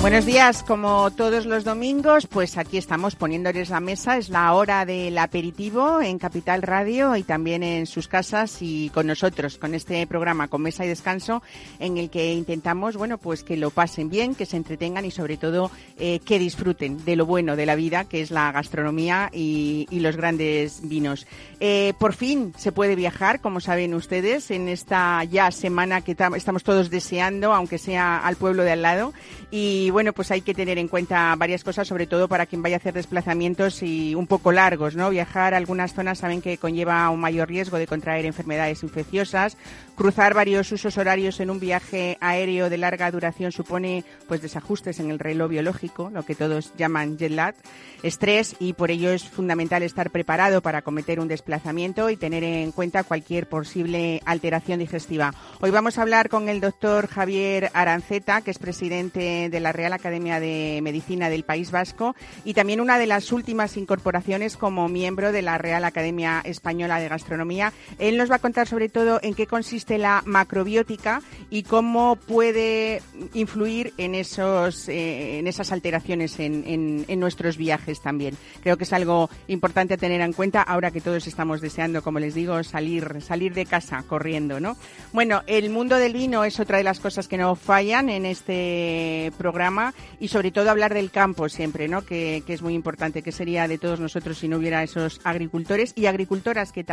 Buenos días, como todos los domingos, pues aquí estamos poniéndoles la mesa. Es la hora del aperitivo en Capital Radio y también en sus casas y con nosotros, con este programa, con Mesa y Descanso, en el que intentamos, bueno, pues que lo pasen bien, que se entretengan y sobre todo eh, que disfruten de lo bueno de la vida, que es la gastronomía y, los grandes vinos. Eh, por fin se puede viajar, como saben ustedes, en esta ya semana que estamos todos deseando, aunque sea al pueblo de al lado. Y y bueno, pues hay que tener en cuenta varias cosas, sobre todo para quien vaya a hacer desplazamientos y un poco largos, ¿no? Viajar a algunas zonas saben que conlleva un mayor riesgo de contraer enfermedades infecciosas. Cruzar varios usos horarios en un viaje aéreo de larga duración supone pues desajustes en el reloj biológico, lo que todos llaman jet lag, estrés y por ello es fundamental estar preparado para cometer un desplazamiento y tener en cuenta cualquier posible alteración digestiva. Hoy vamos a hablar con el doctor Javier Aranceta, que es presidente de la Real Academia de Medicina del País Vasco y también una de las últimas incorporaciones como miembro de la Real Academia Española de Gastronomía. Él nos va a contar sobre todo en qué consiste la macrobiótica y cómo puede influir en, esos, eh, en esas alteraciones en, en nuestros viajes también. Creo que es algo importante a tener en cuenta ahora que todos estamos deseando, como les digo, salir, salir de casa corriendo, ¿no? Bueno, el mundo del vino es otra de las cosas que no fallan en este programa y sobre todo hablar del campo siempre, ¿no? Que, es muy importante, que sería de todos nosotros si no hubiera esos agricultores y agricultoras que,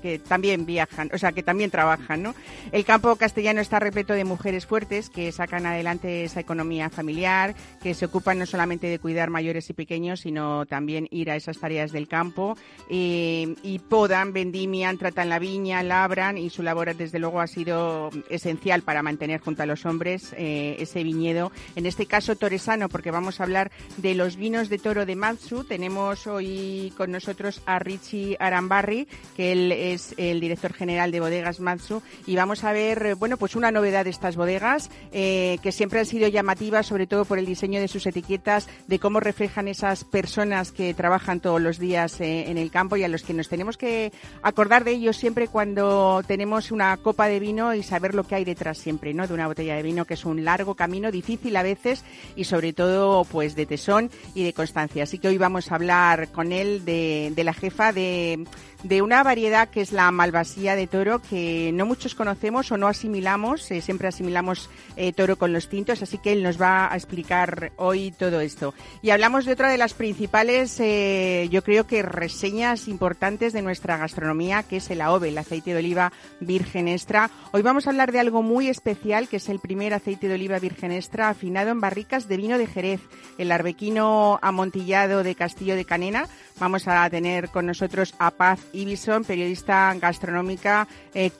que también viajan, o sea, que también trabajan, ¿no? El campo castellano está repleto de mujeres fuertes que sacan adelante esa economía familiar, que se ocupan no solamente de cuidar mayores y pequeños, sino también ir a esas tareas del campo eh, y podan, vendimian, tratan la viña, labran y su labor desde luego ha sido esencial para mantener junto a los hombres eh, ese viñedo. En este caso toresano, porque vamos a hablar de los vinos de toro de Matsu. Tenemos hoy con nosotros a Richie Arambarri, que él es el director general de Bodegas Matsu, y vamos a ver, bueno, pues una novedad de estas bodegas, eh, que siempre han sido llamativas, sobre todo por el diseño de sus etiquetas, de cómo reflejan esas personas que trabajan todos los días eh, en el campo y a los que nos tenemos que acordar de ellos siempre cuando tenemos una copa de vino y saber lo que hay detrás siempre, ¿no? De una botella de vino, que es un largo camino, difícil a veces, y sobre todo pues de tesón y de constancia. Así que hoy vamos a hablar con él de, de la jefa de de una variedad que es la malvasía de toro que no muchos conocemos o no asimilamos, eh, siempre asimilamos eh, toro con los tintos, así que él nos va a explicar hoy todo esto. Y hablamos de otra de las principales, eh, yo creo que reseñas importantes de nuestra gastronomía, que es el AOVE, el aceite de oliva virgen extra. Hoy vamos a hablar de algo muy especial, que es el primer aceite de oliva virgen extra afinado en barricas de vino de Jerez, el arbequino amontillado de Castillo de Canena. Vamos a tener con nosotros a Paz Ibison, periodista gastronómica eh,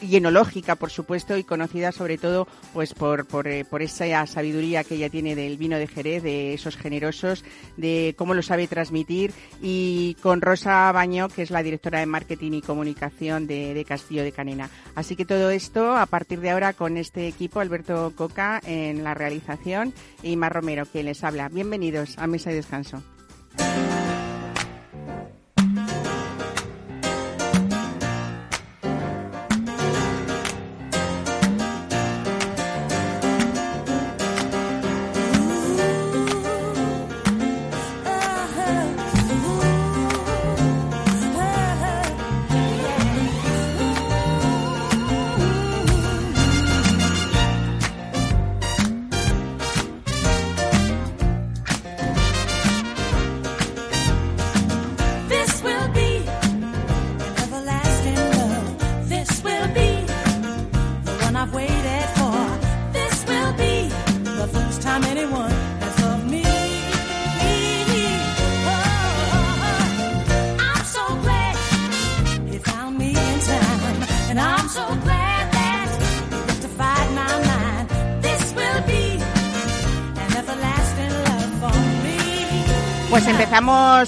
y enológica, por supuesto, y conocida sobre todo pues por, por, eh, por, esa sabiduría que ella tiene del vino de Jerez, de esos generosos, de cómo lo sabe transmitir, y con Rosa Baño, que es la directora de marketing y comunicación de, Castillo de Canena. Así que todo esto a partir de ahora con este equipo, Alberto Coca en la realización y Mar Romero, que les habla. Bienvenidos a Mesa de Descanso.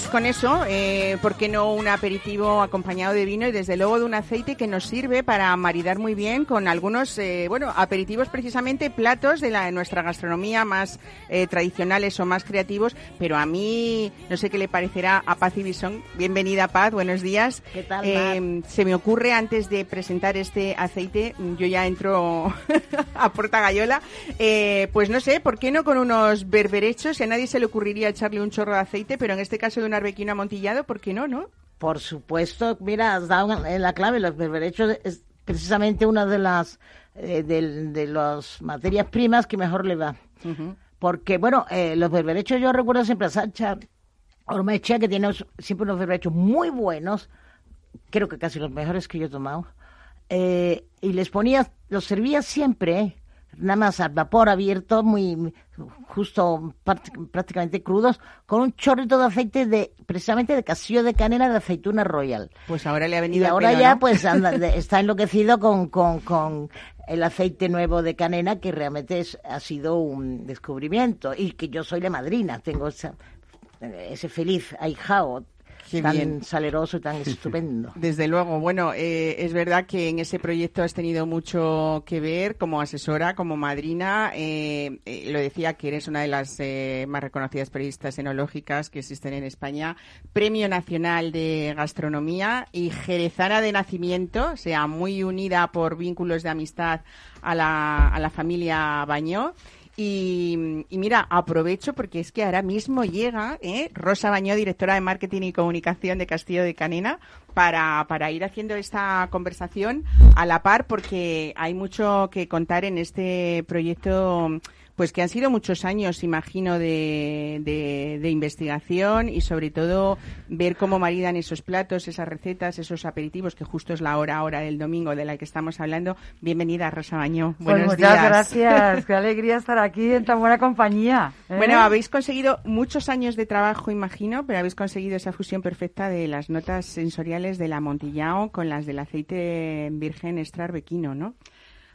Con eso, eh, ¿por qué no un aperitivo acompañado de vino y desde luego de un aceite que nos sirve para maridar muy bien con algunos, eh, bueno, aperitivos precisamente, platos de, la, de nuestra gastronomía más eh, tradicionales o más creativos, pero a mí no sé qué le parecerá a Paz Ibison. Bienvenida Paz, buenos días. ¿Qué tal, Eh, se me ocurre antes de presentar este aceite, yo ya entro a Porta Gallola, eh, pues no sé, ¿por qué no con unos berberechos? Y a nadie se le ocurriría echarle un chorro de aceite, pero en este caso de un arbequino amontillado, ¿por qué no, no? Por supuesto, mira, has dado en la clave, los berberechos es precisamente una de las eh, de, de las materias primas que mejor le va. Porque, bueno, eh, los berberechos yo recuerdo siempre a Sancha Ormechea, que tiene siempre unos berberechos muy buenos, creo que casi los mejores que yo he tomado, eh, y les ponía, los servía siempre, eh, nada más al vapor abierto, muy, justo práct- prácticamente crudos, con un chorrito de aceite de, precisamente de casillo de canela de aceituna royal. Pues ahora le ha Y venido al ahora pelo, ya ¿no? pues anda- está enloquecido con, con, con el aceite nuevo de canela que realmente es, ha sido un descubrimiento y que yo soy la madrina, tengo esa- ese feliz ahijao Qué tan bien. saleroso y tan estupendo. Desde luego, bueno, eh, es verdad que en ese proyecto has tenido mucho que ver como asesora, como madrina. eh, eh, lo decía que eres una de las más reconocidas periodistas enológicas que existen en España. Premio Nacional de Gastronomía y jerezana de nacimiento, o sea, muy unida por vínculos de amistad a la, a la familia Bañó. Y, mira, aprovecho porque es que ahora mismo llega ¿eh? Rosa Bañó, directora de Marketing y Comunicación de Castillo de Canena, para, para ir haciendo esta conversación a la par porque hay mucho que contar en este proyecto pues que han sido muchos años, imagino, de, de, de investigación y sobre todo ver cómo maridan esos platos, esas recetas, esos aperitivos, que justo es la hora ahora del domingo de la que estamos hablando. Bienvenida, Rosa Bañó. Pues Buenos muchas días. gracias, qué alegría estar aquí en tan buena compañía. ¿eh? Bueno, habéis conseguido muchos años de trabajo, imagino, pero habéis conseguido esa fusión perfecta de las notas sensoriales del amontillado con las del aceite virgen extra arbequino, ¿no?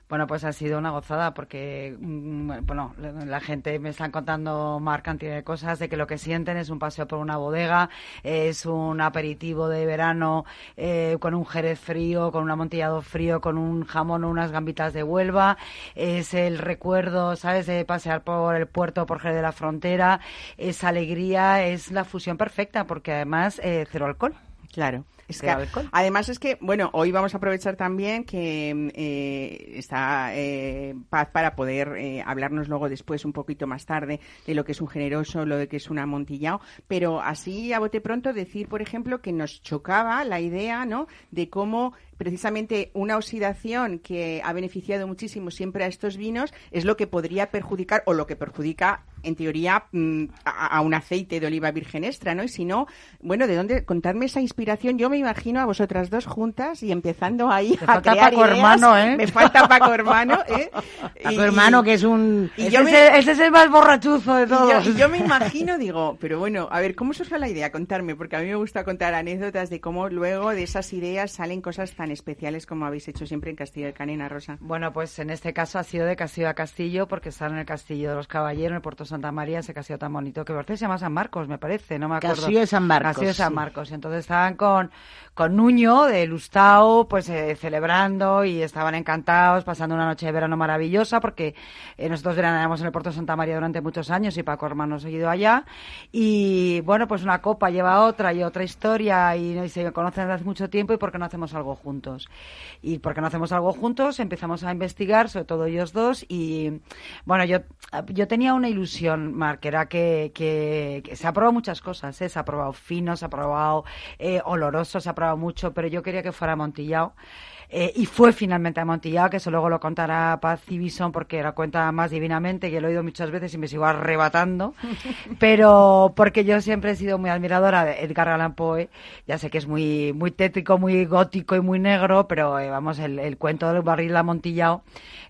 Bueno, pues ha sido una gozada porque, mm, bueno, la gente me están contando mar cantidad de cosas de que lo que sienten es un paseo por una bodega, es un aperitivo de verano eh, con un jerez frío, con un amontillado frío, con un jamón o unas gambitas de Huelva, es el recuerdo, ¿sabes?, de pasear por el puerto, por Jerez de la Frontera, esa alegría, es la fusión perfecta porque además eh, cero alcohol. Claro. Es que, Cero alcohol. además es que, bueno, hoy vamos a aprovechar también que eh, está eh, Paz para poder eh, hablarnos luego después, un poquito más tarde, de lo que es un generoso, lo de que es un amontillado, pero así a bote pronto decir, por ejemplo, que nos chocaba la idea, ¿no?, de cómo precisamente una oxidación que ha beneficiado muchísimo siempre a estos vinos es lo que podría perjudicar o lo que perjudica en teoría mm, a, a un aceite de oliva virgen extra, ¿no? Y si no, bueno, ¿de dónde contadme esa inspiración? Yo me imagino a vosotras dos juntas y empezando ahí a falta crear Paco ideas. hermano, ¿eh? Me falta Paco hermano, ¿eh? Y- tu hermano que es un... y ese, yo es ese es el más borrachuzo de y todos. yo, y yo me imagino, digo, pero bueno, a ver, ¿cómo surgió la idea? Contarme, porque a mí me gusta contar anécdotas de cómo luego de esas ideas salen cosas tan especiales como habéis hecho siempre en Castillo de Canena, Rosa. Bueno, pues en este caso ha sido de castillo a castillo, porque están en el Castillo de los Caballeros, en el Puerto Santa María, ese castillo tan bonito, que por se llama San Marcos, me parece, no me acuerdo. Castillo de San Marcos, Castillo de San sí. Marcos. Y entonces estaban con, con Nuño de Lustao, pues eh, celebrando y estaban encantados, pasando una noche de verano maravillosa, porque eh, nosotros veraneamos en el Puerto Santa María durante muchos años y Paco Hermano ha seguido allá. Y bueno, pues una copa lleva otra y otra historia y, se conocen desde hace mucho tiempo y por qué no hacemos algo juntos. Y porque no hacemos algo juntos, empezamos a investigar, sobre todo ellos dos, y bueno, yo, yo tenía una ilusión, Mar, que era que, que, se ha probado muchas cosas, ¿eh? se ha probado fino, se ha probado eh, se ha probado mucho, pero yo quería que fuera amontillado. Eh, y fue finalmente amontillado, que eso luego lo contará Paz y Bison porque lo cuenta más divinamente, que lo he oído muchas veces y me sigo arrebatando. pero porque yo siempre he sido muy admiradora de Edgar Allan Poe. Ya sé que es muy, muy tétrico, muy gótico y muy negro, pero eh, vamos, el, el cuento del barril amontillado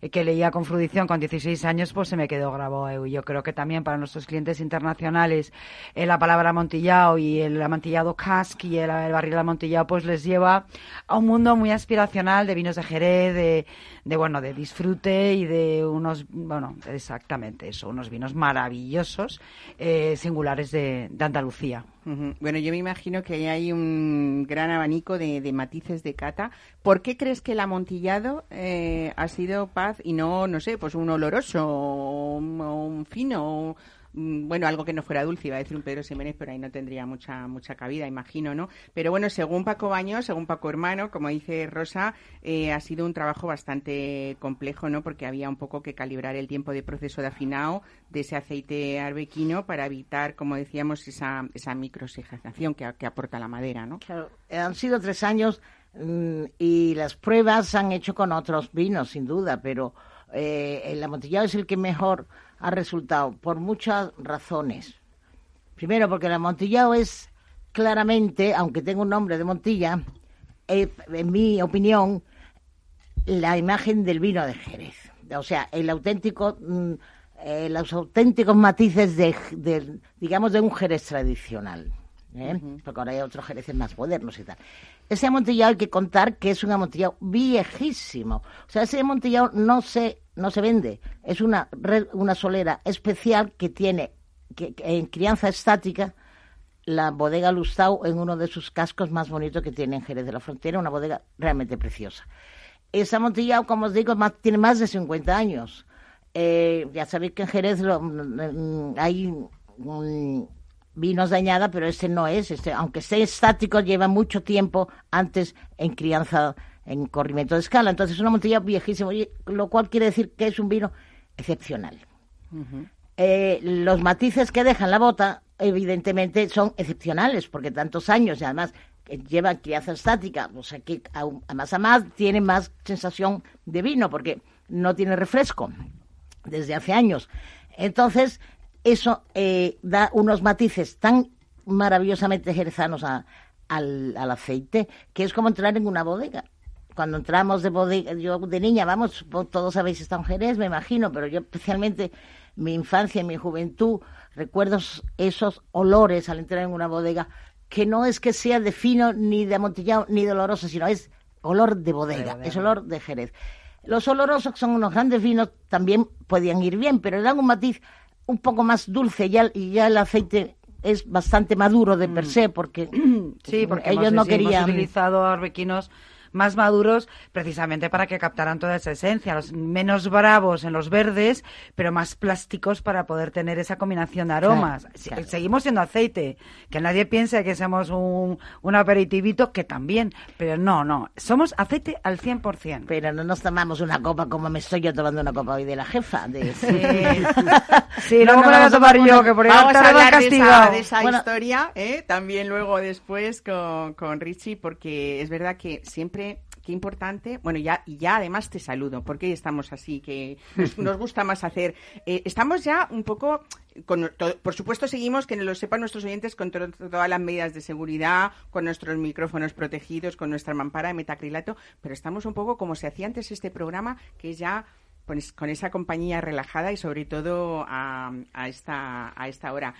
eh, que leía con frudición con 16 años, pues se me quedó grabado. eh. Yo creo que también para nuestros clientes internacionales eh, la palabra amontillado y el amontillado cask y el, el barril amontillado pues les lleva a un mundo muy aspiracional de vinos de Jerez, de, de bueno, de disfrute y de unos, bueno, exactamente eso, unos vinos maravillosos, eh, singulares de, de Andalucía. Bueno, yo me imagino que hay un gran abanico de, de matices de cata. ¿Por qué crees que el amontillado eh, ha sido paz y no, no sé, pues un oloroso o un, o un fino? Bueno, algo que no fuera dulce, iba a decir un Pedro Ximénez, pero ahí no tendría mucha mucha cabida, imagino, ¿no? Pero bueno, según Paco Baño, según Paco Hermano, como dice Rosa, eh, ha sido un trabajo bastante complejo, ¿no? Porque había un poco que calibrar el tiempo de proceso de afinado de ese aceite arbequino para evitar, como decíamos, esa, esa que, que aporta la madera, ¿no? Claro, han sido tres años mm, y las pruebas se han hecho con otros vinos, sin duda, pero eh, el amontillado es el que mejor ha resultado por muchas razones. Primero, porque el amontillado es claramente, aunque tenga un nombre de Montilla, eh, en mi opinión, la imagen del vino de Jerez. O sea, el auténtico, mm, eh, los auténticos matices de, de, digamos, de un Jerez tradicional. ¿eh? Porque ahora hay otros Jereces más modernos y tal. Ese amontillado hay que contar que es un amontillado viejísimo. O sea, ese amontillado no se, no se vende. Es una, una solera especial que tiene que, en crianza estática la bodega Lustau en uno de sus cascos más bonitos que tiene en Jerez de la Frontera, una bodega realmente preciosa. Ese amontillado, como os digo, tiene más de 50 años. Eh, ya sabéis que en Jerez mm, hay mm, vinos de añada, pero este no es. Este, aunque esté estático, lleva mucho tiempo antes en crianza, en corrimiento de escala. Entonces es un amontillado viejísimo, y- lo cual quiere decir que es un vino excepcional. Eh, los matices que deja en la bota, evidentemente, son excepcionales, porque tantos años y además que llevan crianza estática, o sea que aún- a más a más tiene más sensación de vino, porque no tiene refresco desde hace años. Entonces, eso eh, da unos matices tan maravillosamente jerezanos a- al, al aceite, que es como entrar en una bodega. Cuando entramos de bodega, yo de niña, vamos, todos habéis estado en Jerez, me imagino, pero yo especialmente mi infancia y mi juventud, recuerdo esos olores al entrar en una bodega, que no es que sea de fino, ni de amontillado, ni de oloroso, sino es olor de bodega, es olor de Jerez. Los olorosos, que son unos grandes vinos, también podían ir bien, pero le dan un matiz un poco más dulce ya, y ya el aceite es bastante maduro de per se, porque Sí, porque ellos hemos, no hemos querían... utilizado arbequinos más maduros precisamente para que captaran toda esa esencia, los menos bravos en los verdes, pero más plásticos para poder tener esa combinación de aromas. Claro, Se- claro. Seguimos siendo aceite, que nadie piense que somos un, un aperitivito, que también, pero no, no, somos aceite al 100%. Pero no nos tomamos una copa como me estoy yo tomando una copa hoy de la jefa. De... Sí, No, luego no, me la voy a vamos a tomar yo, una- que por ahí Vamos a hablar de esa, de esa Bueno. historia, ¿eh? también luego después con, con Richie, porque es verdad que siempre, qué importante, bueno, ya, y ya además te saludo, porque estamos así, que nos, nos gusta más hacer. Eh, estamos ya un poco, con, to- por supuesto seguimos, que lo sepan nuestros oyentes, con to- todas las medidas de seguridad, con nuestros micrófonos protegidos, con nuestra mampara de metacrilato, pero estamos un poco como se hacía antes este programa, que es ya pues, con esa compañía relajada y sobre todo a, a esta, a esta hora.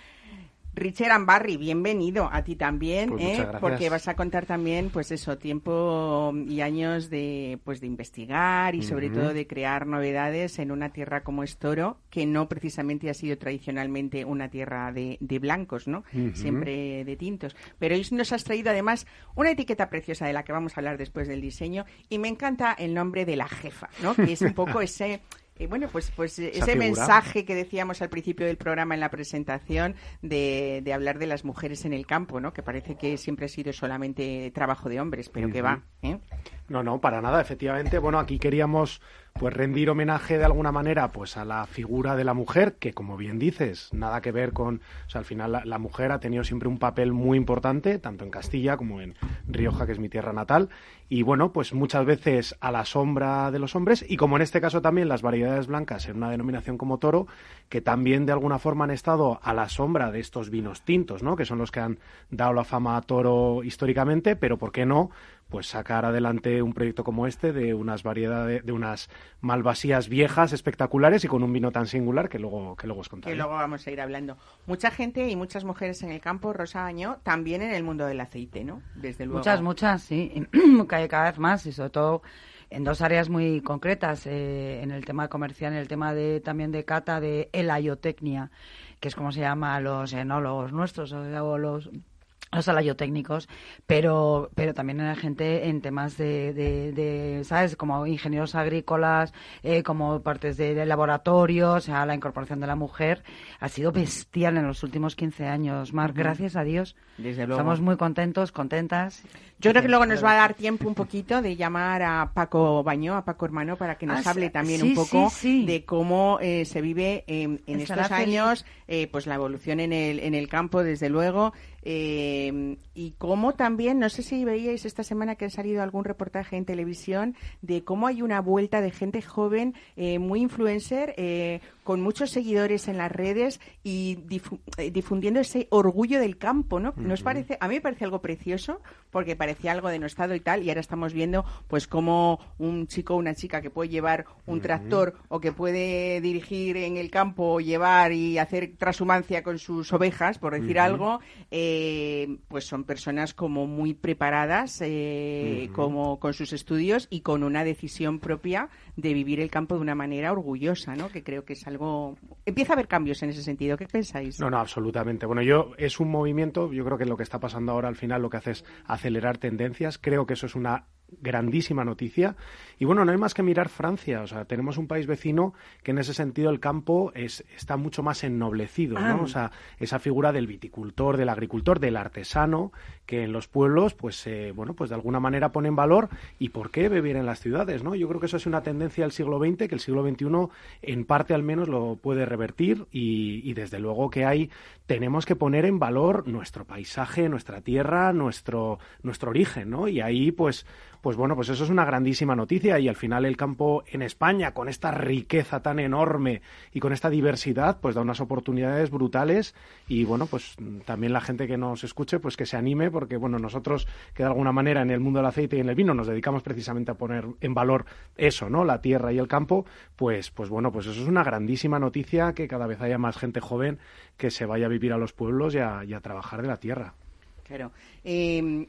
Richard Ambarri, bienvenido a ti también, Pues ¿eh? porque vas a contar también, pues eso, tiempo y años de, pues de investigar y sobre todo de crear novedades en una tierra como es Toro, que no precisamente ha sido tradicionalmente una tierra de, de blancos, ¿no? Siempre de tintos. Pero hoy nos has traído además una etiqueta preciosa de la que vamos a hablar después del diseño y me encanta el nombre de la jefa, ¿no? Que es un poco ese eh, bueno, pues, pues eh, ese figura. mensaje que decíamos al principio del programa en la presentación de, de hablar de las mujeres en el campo, ¿no? Que parece que siempre ha sido solamente trabajo de hombres, pero que va, ¿eh? No, no, para nada, efectivamente. Bueno, aquí queríamos pues rendir homenaje de alguna manera pues a la figura de la mujer, que como bien dices, nada que ver con, o sea, al final la, la mujer ha tenido siempre un papel muy importante, tanto en Castilla como en Rioja, que es mi tierra natal, y bueno, pues muchas veces a la sombra de los hombres, y como en este caso también las variedades blancas en una denominación como toro, que también de alguna forma han estado a la sombra de estos vinos tintos, ¿no? Que son los que han dado la fama a toro históricamente, pero ¿por qué no? Pues sacar adelante un proyecto como este de unas variedades, de unas malvasías viejas espectaculares y con un vino tan singular que luego, que luego os contaré. Que luego vamos a ir hablando. Mucha gente y muchas mujeres en el campo, Rosa Año, también en el mundo del aceite, ¿no? Desde luego. Muchas, muchas, sí. cada vez más y sobre todo en dos áreas muy concretas, eh, en el tema comercial, en el tema de también de cata de elayotecnia, que es como se llama a los enólogos nuestros, o los los alayotécnicos, pero, pero también en la gente en temas de, de, ¿sabes? Como ingenieros agrícolas, eh, como partes de, laboratorios, o sea, la incorporación de la mujer ha sido bestial en los últimos 15 años. Mar, gracias a Dios. Desde luego. Estamos muy contentos, contentas. Yo creo que luego nos va a dar tiempo un poquito de llamar a Paco Bañó, a Paco Hermano, para que nos Ah, hable también sí, un poco sí, sí. de cómo eh, se vive en, en Estará estos años, eh, pues la evolución en el, en el campo, desde luego, eh, y cómo también, no sé si veíais esta semana que ha salido algún reportaje en televisión de cómo hay una vuelta de gente joven, eh, muy influencer, eh, con muchos seguidores en las redes y difu- eh, difundiendo ese orgullo del campo, ¿no? ¿Nos parece? A mí me parece algo precioso porque parecía algo denostado y tal, y ahora estamos viendo, pues, cómo un chico o una chica que puede llevar un tractor o que puede dirigir en el campo o llevar y hacer transhumancia con sus ovejas, por decir algo, eh, pues son personas como muy preparadas, eh, como con sus estudios y con una decisión propia de vivir el campo de una manera orgullosa, ¿no? Que creo que es algo... Empieza a haber cambios en ese sentido. ¿Qué pensáis? No, no, absolutamente. Bueno, yo es un movimiento, yo creo que lo que está pasando ahora al final lo que hace es acelerar tendencias. Creo que eso es una grandísima noticia. Y bueno, no hay más que mirar Francia. O sea, tenemos un país vecino que en ese sentido el campo es, está mucho más ennoblecido, ¿no? O sea, esa figura del viticultor, del agricultor, del artesano, que en los pueblos, pues, eh, bueno, pues de alguna manera pone en valor. ¿Y por qué vivir en las ciudades, no? Yo creo que eso es una tendencia del siglo XX, que el siglo XXI, en parte al menos, lo puede revertir. Y, y desde luego que hay, tenemos que poner en valor nuestro paisaje, nuestra tierra, nuestro, nuestro origen, ¿no? Y ahí, pues, pues bueno, pues eso es una grandísima noticia y al final el campo en España, con esta riqueza tan enorme y con esta diversidad, pues da unas oportunidades brutales y bueno, pues también la gente que nos escuche, pues que se anime porque bueno, nosotros que de alguna manera en el mundo del aceite y en el vino nos dedicamos precisamente a poner en valor eso, ¿no? La tierra y el campo, pues, pues bueno, pues eso es una grandísima noticia que cada vez haya más gente joven que se vaya a vivir a los pueblos y a, y a trabajar de la tierra. Claro. Eh,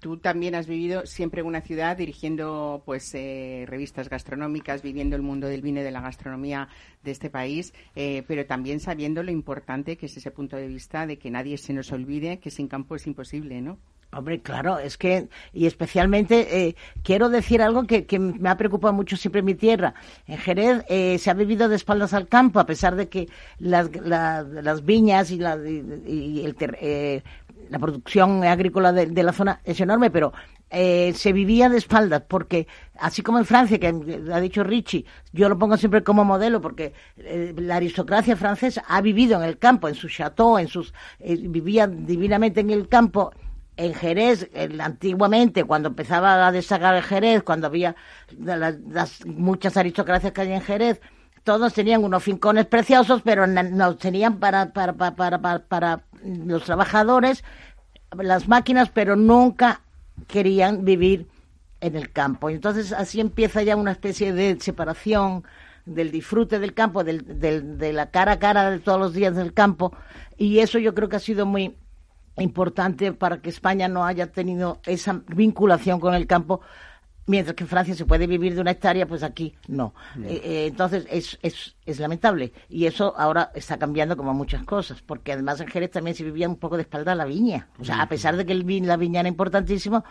Tú también has vivido siempre en una ciudad dirigiendo pues eh, revistas gastronómicas, viviendo el mundo del vino y de la gastronomía de este país, eh, pero también sabiendo lo importante que es ese punto de vista de que nadie se nos olvide que sin campo es imposible, ¿no? Hombre, claro, es que, y especialmente eh, quiero decir algo que, que me ha preocupado mucho siempre en mi tierra. En Jerez se ha vivido de espaldas al campo, a pesar de que las, la- las viñas y, el la producción agrícola de, la zona es enorme, pero eh, se vivía de espaldas, porque así como en Francia, que ha dicho Richie, yo lo pongo siempre como modelo, porque eh, la aristocracia francesa ha vivido en el campo, en su chateau, en sus, eh, vivía divinamente en el campo, en Jerez, antiguamente, cuando empezaba a destacar el Jerez, cuando había las muchas aristocracias que hay en Jerez, todos tenían unos fincones preciosos, pero na- no tenían para, para, para, para, para- los trabajadores las máquinas, pero nunca querían vivir en el campo. Entonces así empieza ya una especie de separación del disfrute del campo, del, del- de la cara a cara de todos los días del campo. Y eso yo creo que ha sido muy importante para que España no haya tenido esa vinculación con el campo. Mientras que en Francia se puede vivir de una hectárea, pues aquí no. Eh, eh, entonces es, es, es lamentable. Y eso ahora está cambiando como muchas cosas. Porque además en Jerez también se vivía un poco de espalda a la viña. O sea, a pesar de que el vin- la viña era importantísimo,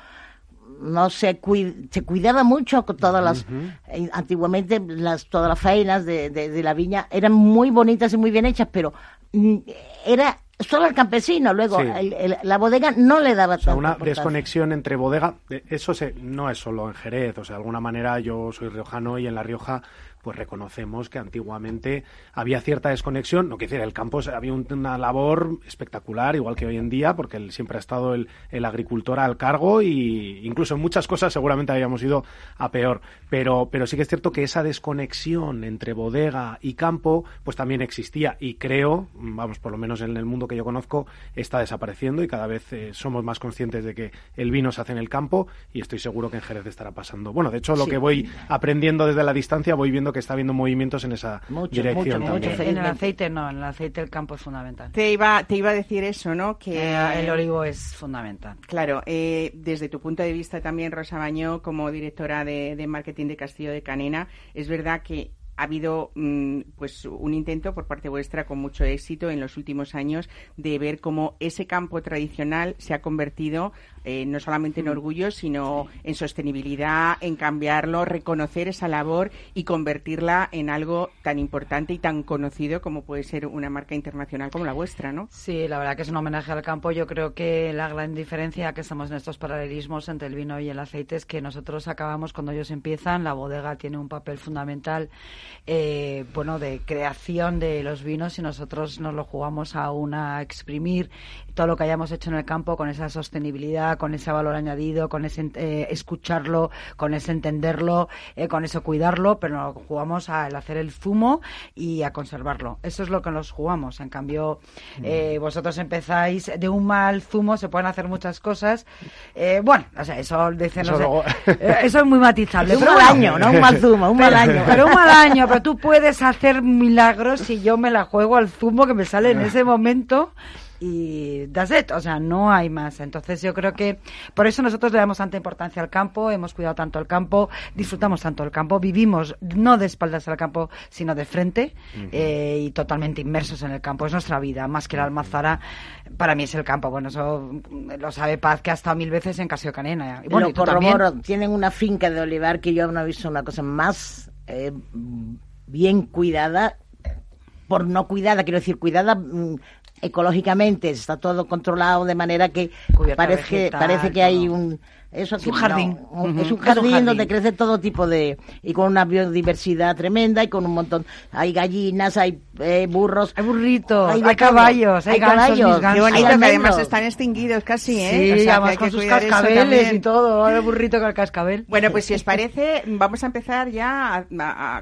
no se, cui- se cuidaba mucho con todas las eh, antiguamente las todas las faenas de, de- de la viña eran muy bonitas y muy bien hechas pero mm, era solo el campesino luego Sí. el- el- la bodega no le daba O sea, una importancia. desconexión entre bodega, eh, eso se, no es solo en Jerez, o sea, de alguna manera yo soy riojano y en La Rioja pues reconocemos que antiguamente había cierta desconexión, no quiero decir, el campo había un- una labor espectacular, igual que hoy en día, porque siempre ha estado el, el agricultor al cargo y incluso en muchas cosas seguramente habíamos ido a peor, pero, pero sí que es cierto que esa desconexión entre bodega y campo pues también existía y creo, vamos, por lo menos en el mundo que yo conozco, está desapareciendo y cada vez eh, somos más conscientes de que el vino se hace en el campo y estoy seguro que en Jerez estará pasando. Bueno, de hecho, lo que voy aprendiendo desde la distancia, voy viendo que está habiendo movimientos en esa dirección también. en el aceite no, en el aceite el campo es fundamental. Te iba, te iba a decir eso, ¿no? Que eh, el olivo es fundamental. Claro, eh, desde tu punto de vista también, Rosa Bañó, como directora de, de marketing de Castillo de Canena, es verdad que ha habido mm, pues un intento por parte vuestra con mucho éxito en los últimos años de ver cómo ese campo tradicional se ha convertido eh, no solamente en mm. orgullo, sino en sostenibilidad, en cambiarlo, reconocer esa labor y convertirla en algo tan importante y tan conocido como puede ser una marca internacional como la vuestra, ¿no? Sí, la verdad que es un homenaje al campo. Yo creo que la gran diferencia que estamos en estos paralelismos entre el vino y el aceite es que nosotros acabamos cuando ellos empiezan, la bodega tiene un papel fundamental, eh, bueno, de creación de los vinos y nosotros nos lo jugamos a una exprimir todo lo que hayamos hecho en el campo con esa sostenibilidad, con ese valor añadido, con ese eh, escucharlo, con ese entenderlo, eh, con eso cuidarlo, pero nos jugamos a hacer el zumo y a conservarlo. Eso es lo que nos jugamos. En cambio, eh, mm. vosotros empezáis de un mal zumo, se pueden hacer muchas cosas. bueno, o sea, eso dicen, eso, eso es muy matizable. un mal año, no un mal zumo, un mal año. Pero un mal año, pero tú puedes hacer milagros si yo me la juego al zumo que me sale en ese momento y that's it, o sea, no hay más. Entonces yo creo que por eso nosotros le damos tanta importancia al campo, hemos cuidado tanto el campo, disfrutamos tanto el campo, vivimos no de espaldas al campo, sino de frente eh, y totalmente inmersos en el campo. Es nuestra vida, más que la almazara, para mí es el campo. Bueno, eso lo sabe Paz, que ha estado mil veces en Casio Canena. Y bueno, lo tienen una finca de olivar que yo no he visto una cosa más eh, bien cuidada por no cuidada, quiero decir, cuidada mm, ecológicamente está todo controlado de manera que parece, parece que hay un eso es un jardín. es, un jardín donde crece todo tipo de... y con una biodiversidad tremenda y con un montón... Hay gallinas, hay eh, burros... Hay burritos, hay, caballos, hay, caballos. Qué bonito, que además están extinguidos casi, ¿eh? Sí, además con sus cascabeles y todo, el burrito con el cascabel. Bueno, pues si os parece, vamos a empezar ya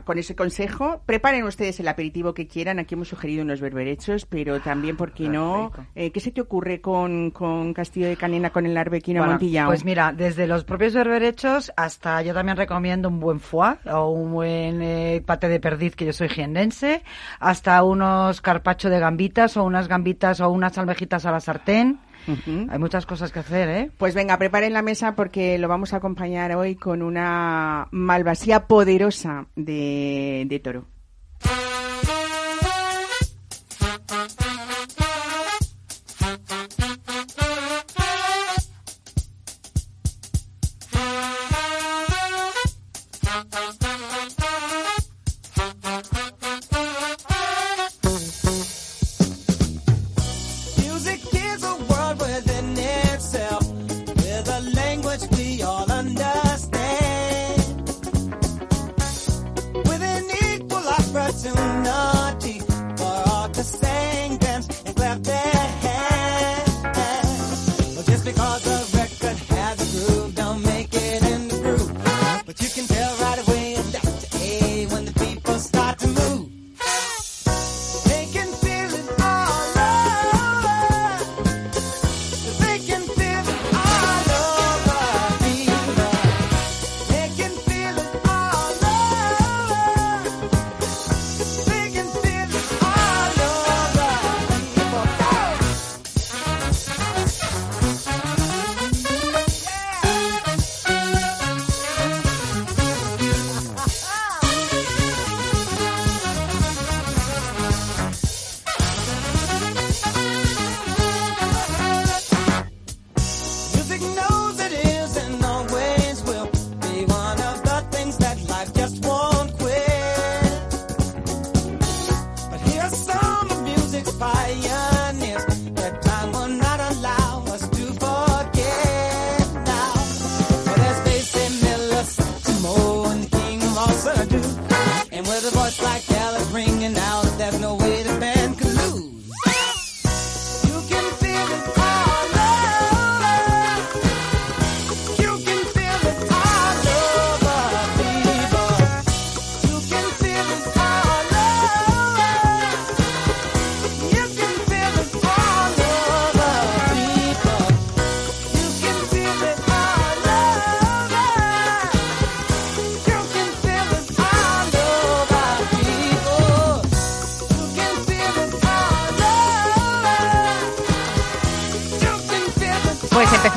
con ese consejo. Preparen ustedes el aperitivo que quieran. Aquí hemos sugerido unos berberechos, pero también, ¿por qué no? Eh, ¿Qué se te ocurre con, con Castillo de Canena, con el arbequino bueno, Montillao? Pues mira, desde los propios berberechos hasta yo también recomiendo un buen foie o un buen eh, pate de perdiz, que yo soy jienense, hasta unos carpacho de gambitas o unas gambitas o unas almejitas a la sartén. Hay muchas cosas que hacer, ¿eh? Pues venga, preparen la mesa porque lo vamos a acompañar hoy con una malvasía poderosa de, de toro.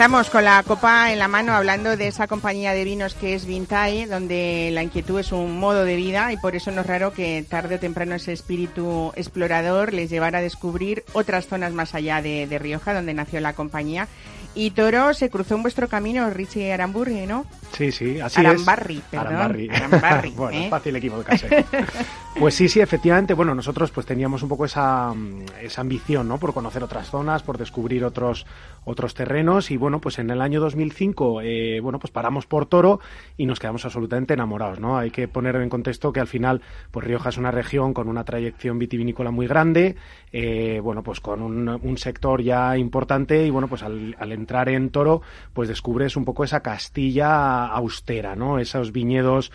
Estamos con la copa en la mano hablando de esa compañía de vinos que es Vintae, donde la inquietud es un modo de vida y por eso no es raro que tarde o temprano ese espíritu explorador les llevara a descubrir otras zonas más allá de, de Rioja, donde nació la compañía. Y Toro se cruzó en vuestro camino, Richie Aramburri, ¿no? Sí, sí, así Arambarri, es. perdón. Arambarri. Arambarri, bueno, ¿eh? es fácil equivocarse. pues sí, sí, efectivamente, bueno, nosotros pues teníamos un poco esa, mm, esa ambición, ¿no? Por conocer otras zonas, por descubrir otros otros terrenos y bueno, pues en el año 2005, eh, bueno, pues paramos por Toro y nos quedamos absolutamente enamorados, ¿no? Hay que poner en contexto que al final, pues Rioja es una región con una trayección vitivinícola muy grande, eh, bueno, pues con un, un sector ya importante y bueno, pues al, al entrar en Toro, pues descubres un poco esa Castilla austera, ¿no? Esos viñedos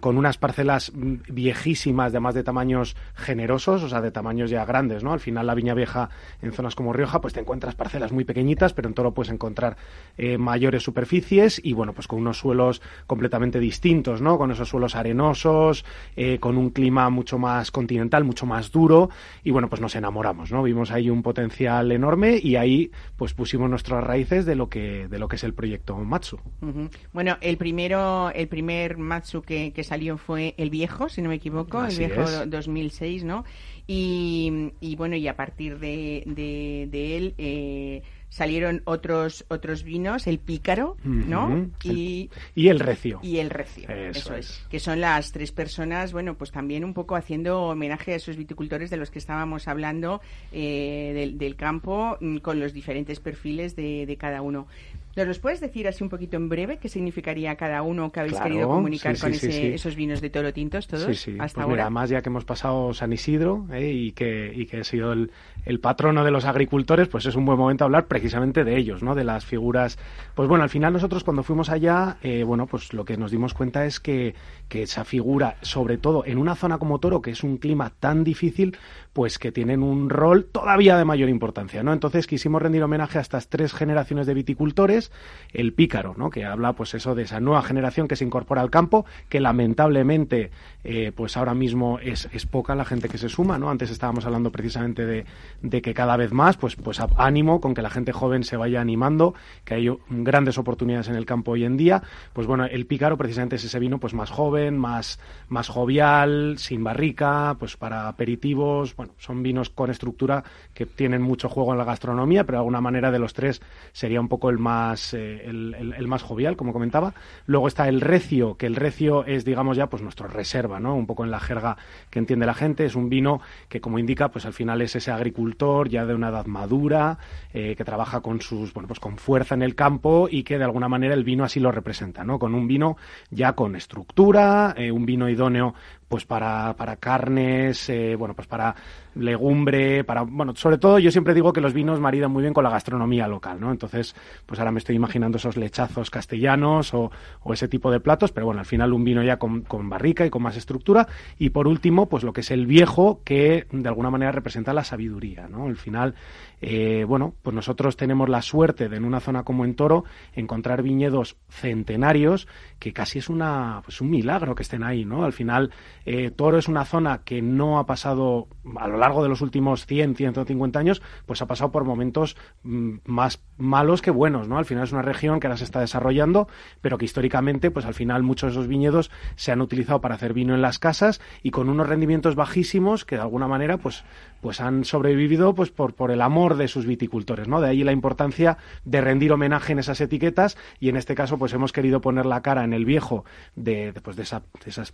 con unas parcelas mm, viejísimas, además de tamaños generosos, o sea, de tamaños ya grandes, ¿no? Al final la viña vieja en zonas como Rioja, pues te encuentras parcelas muy pequeñitas, pero en Toro puedes encontrar eh, mayores superficies y, bueno, pues con unos suelos completamente distintos, ¿no? Con esos suelos arenosos, eh, con un clima mucho más continental, mucho más duro y, bueno, pues nos enamoramos, ¿no? Vimos ahí un potencial enorme y ahí, pues pusimos nuestras raíces de lo que, de lo que es el proyecto Matsu. Bueno, el primero, el primer Matsu que, que salió fue el viejo, si no me equivoco, Así el viejo es. do- 2006, ¿no? Y, y bueno, y a partir de, de, de él eh, salieron otros otros vinos, el pícaro, ¿no? Y Y el recio. y el recio, Eso eso, es. es. que son las tres personas, bueno, pues también un poco haciendo homenaje a esos viticultores de los que estábamos hablando eh, del, del campo, mm, con los diferentes perfiles de, de cada uno. ¿Nos los puedes decir así un poquito en breve qué significaría cada uno que habéis Claro, querido comunicar sí, con sí, ese- sí. esos vinos de toro tintos todos Sí, sí. hasta Pues ahora? mira, además ya que hemos pasado San Isidro ¿eh? y, que, y que he sido el, el patrono de los agricultores, pues es un buen momento hablar precisamente de ellos, ¿no? De las figuras. Pues bueno, al final nosotros cuando fuimos allá, eh, bueno, pues lo que nos dimos cuenta es que, que esa figura, sobre todo en una zona como Toro, que es un clima tan difícil, pues que tienen un rol todavía de mayor importancia, ¿no? Entonces quisimos rendir homenaje a estas tres generaciones de viticultores, el pícaro, ¿no? Que habla, pues eso, de esa nueva generación que se incorpora al campo, que lamentablemente, eh, pues ahora mismo es, es poca la gente que se suma, ¿no? Antes estábamos hablando precisamente de, de que cada vez más, pues, pues ánimo con que la gente joven se vaya animando, que hay grandes oportunidades en el campo hoy en día, pues bueno, el pícaro precisamente es ese vino, pues más joven, más, más jovial, sin barrica, pues para aperitivos, bueno, son vinos con estructura que tienen mucho juego en la gastronomía, pero de alguna manera de los tres sería un poco el más, eh, el, más jovial, como comentaba. Luego está el recio, que el recio es, digamos ya, pues nuestro reserva, ¿no? Un poco en la jerga que entiende la gente. Es un vino que, como indica, pues al final es ese agricultor ya de una edad madura, eh, que trabaja con sus, bueno, pues con fuerza en el campo y que de alguna manera el vino así lo representa, ¿no? Con un vino ya con estructura, eh, un vino idóneo pues para, para carnes, eh, bueno, pues para legumbre, para, bueno, sobre todo yo siempre digo que los vinos maridan muy bien con la gastronomía local, ¿no? Entonces, pues ahora me estoy imaginando esos lechazos castellanos o, o ese tipo de platos, pero bueno, al final un vino ya con, con barrica y con más estructura. Y por último, pues lo que es el viejo, que de alguna manera representa la sabiduría, ¿no? Al final, eh, bueno, pues nosotros tenemos la suerte de en una zona como en Toro encontrar viñedos centenarios que casi es una pues un milagro que estén ahí, ¿no? Al final eh, Toro es una zona que no ha pasado a lo largo de los últimos 100, 150 años, pues ha pasado por momentos mm, más malos que buenos, ¿no? Al final es una región que ahora se está desarrollando, pero que históricamente, pues al final muchos de esos viñedos se han utilizado para hacer vino en las casas y con unos rendimientos bajísimos que de alguna manera, pues, pues han sobrevivido, pues por, por el amor de sus viticultores, ¿no? De ahí la importancia de rendir homenaje en esas etiquetas y en este caso, pues hemos querido poner la cara en el viejo de, de, pues, de esa,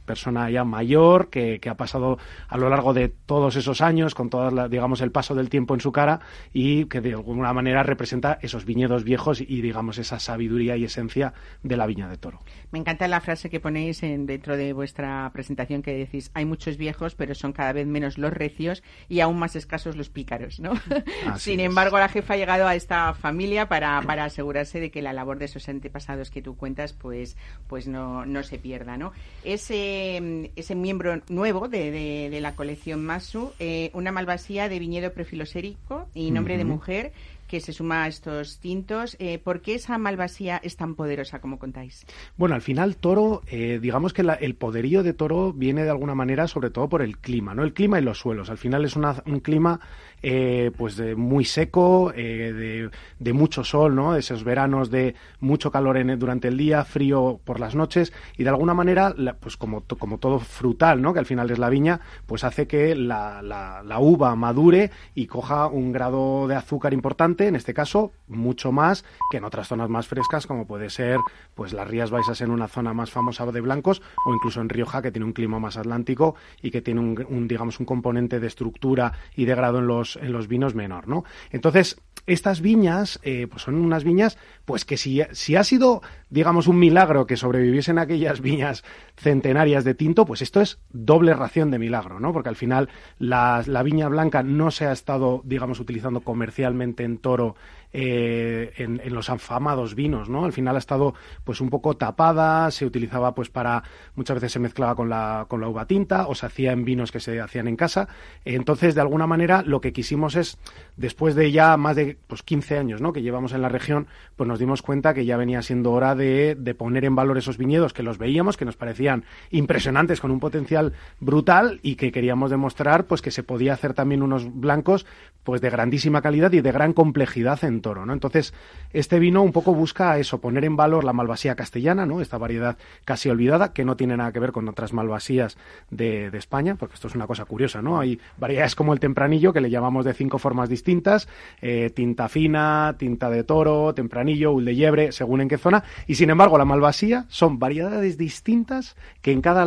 persona ya mayor que, que ha pasado a lo largo de todos esos años con todas la, digamos el paso del tiempo en su cara y que de alguna manera representa esos viñedos viejos y digamos esa sabiduría y esencia de la viña de Toro. Me encanta la frase que ponéis en, dentro de vuestra presentación que decís, hay muchos viejos, pero son cada vez menos los recios y aún más escasos los pícaros, ¿no? Así Sin es. embargo, la jefa ha llegado a esta familia para, para asegurarse de que la labor de esos antepasados que tú cuentas, pues, pues no, no se pierda, ¿no? Ese, ese miembro nuevo de, de- de la colección Masu, eh, una malvasía de viñedo prefilosérico y nombre de Ujú. mujer, que se suma a estos tintos. Eh, ¿Por qué esa malvasía es tan poderosa, como contáis? Bueno, al final Toro, eh, digamos que el poderío de Toro viene de alguna manera sobre todo por el clima, ¿no? El clima y los suelos. Al final es un clima eh, pues de muy seco, de, de, mucho sol, ¿no? Esos veranos de mucho calor en, durante el día, frío por las noches y de alguna manera, pues como, como todo frutal, ¿no? Que al final es la viña, pues hace que la, la, uva madure y coja un grado de azúcar importante, en este caso mucho más que en otras zonas más frescas como puede ser pues las Rías Baixas en una zona más famosa de blancos o incluso en Rioja que tiene un clima más atlántico y que tiene un, digamos un componente de estructura y de grado en los en los vinos menor, ¿no? Entonces estas viñas, eh, pues son unas viñas, pues que si, si ha sido, digamos, un milagro que sobreviviesen aquellas viñas centenarias de tinto, pues esto es doble ración de milagro, ¿no? Porque al final la, la viña blanca no se ha estado, digamos, utilizando comercialmente en toro eh, en, los afamados vinos, ¿no? Al final ha estado pues un poco tapada, se utilizaba pues para, muchas veces se mezclaba con la, con la uva tinta o se hacía en vinos que se hacían en casa. Entonces, de alguna manera, lo que quisimos es, después de ya más de pues 15 años, ¿no? Que llevamos en la región, pues nos dimos cuenta que ya venía siendo hora de, de poner en valor esos viñedos que los veíamos, que nos parecían impresionantes con un potencial brutal y que queríamos demostrar pues que se podía hacer también unos blancos pues de grandísima calidad y de gran complejidad en toro, ¿no? Entonces, este vino un poco busca eso, poner en valor la malvasía castellana, ¿no? Esta variedad casi olvidada, que no tiene nada que ver con otras malvasías de, España, porque esto es una cosa curiosa, ¿no? Hay variedades como el tempranillo, que le llamamos de cinco formas distintas, eh, tinta fina, tinta de toro, tempranillo, ul de liebre, según en qué zona, y sin embargo la malvasía son variedades distintas que en cada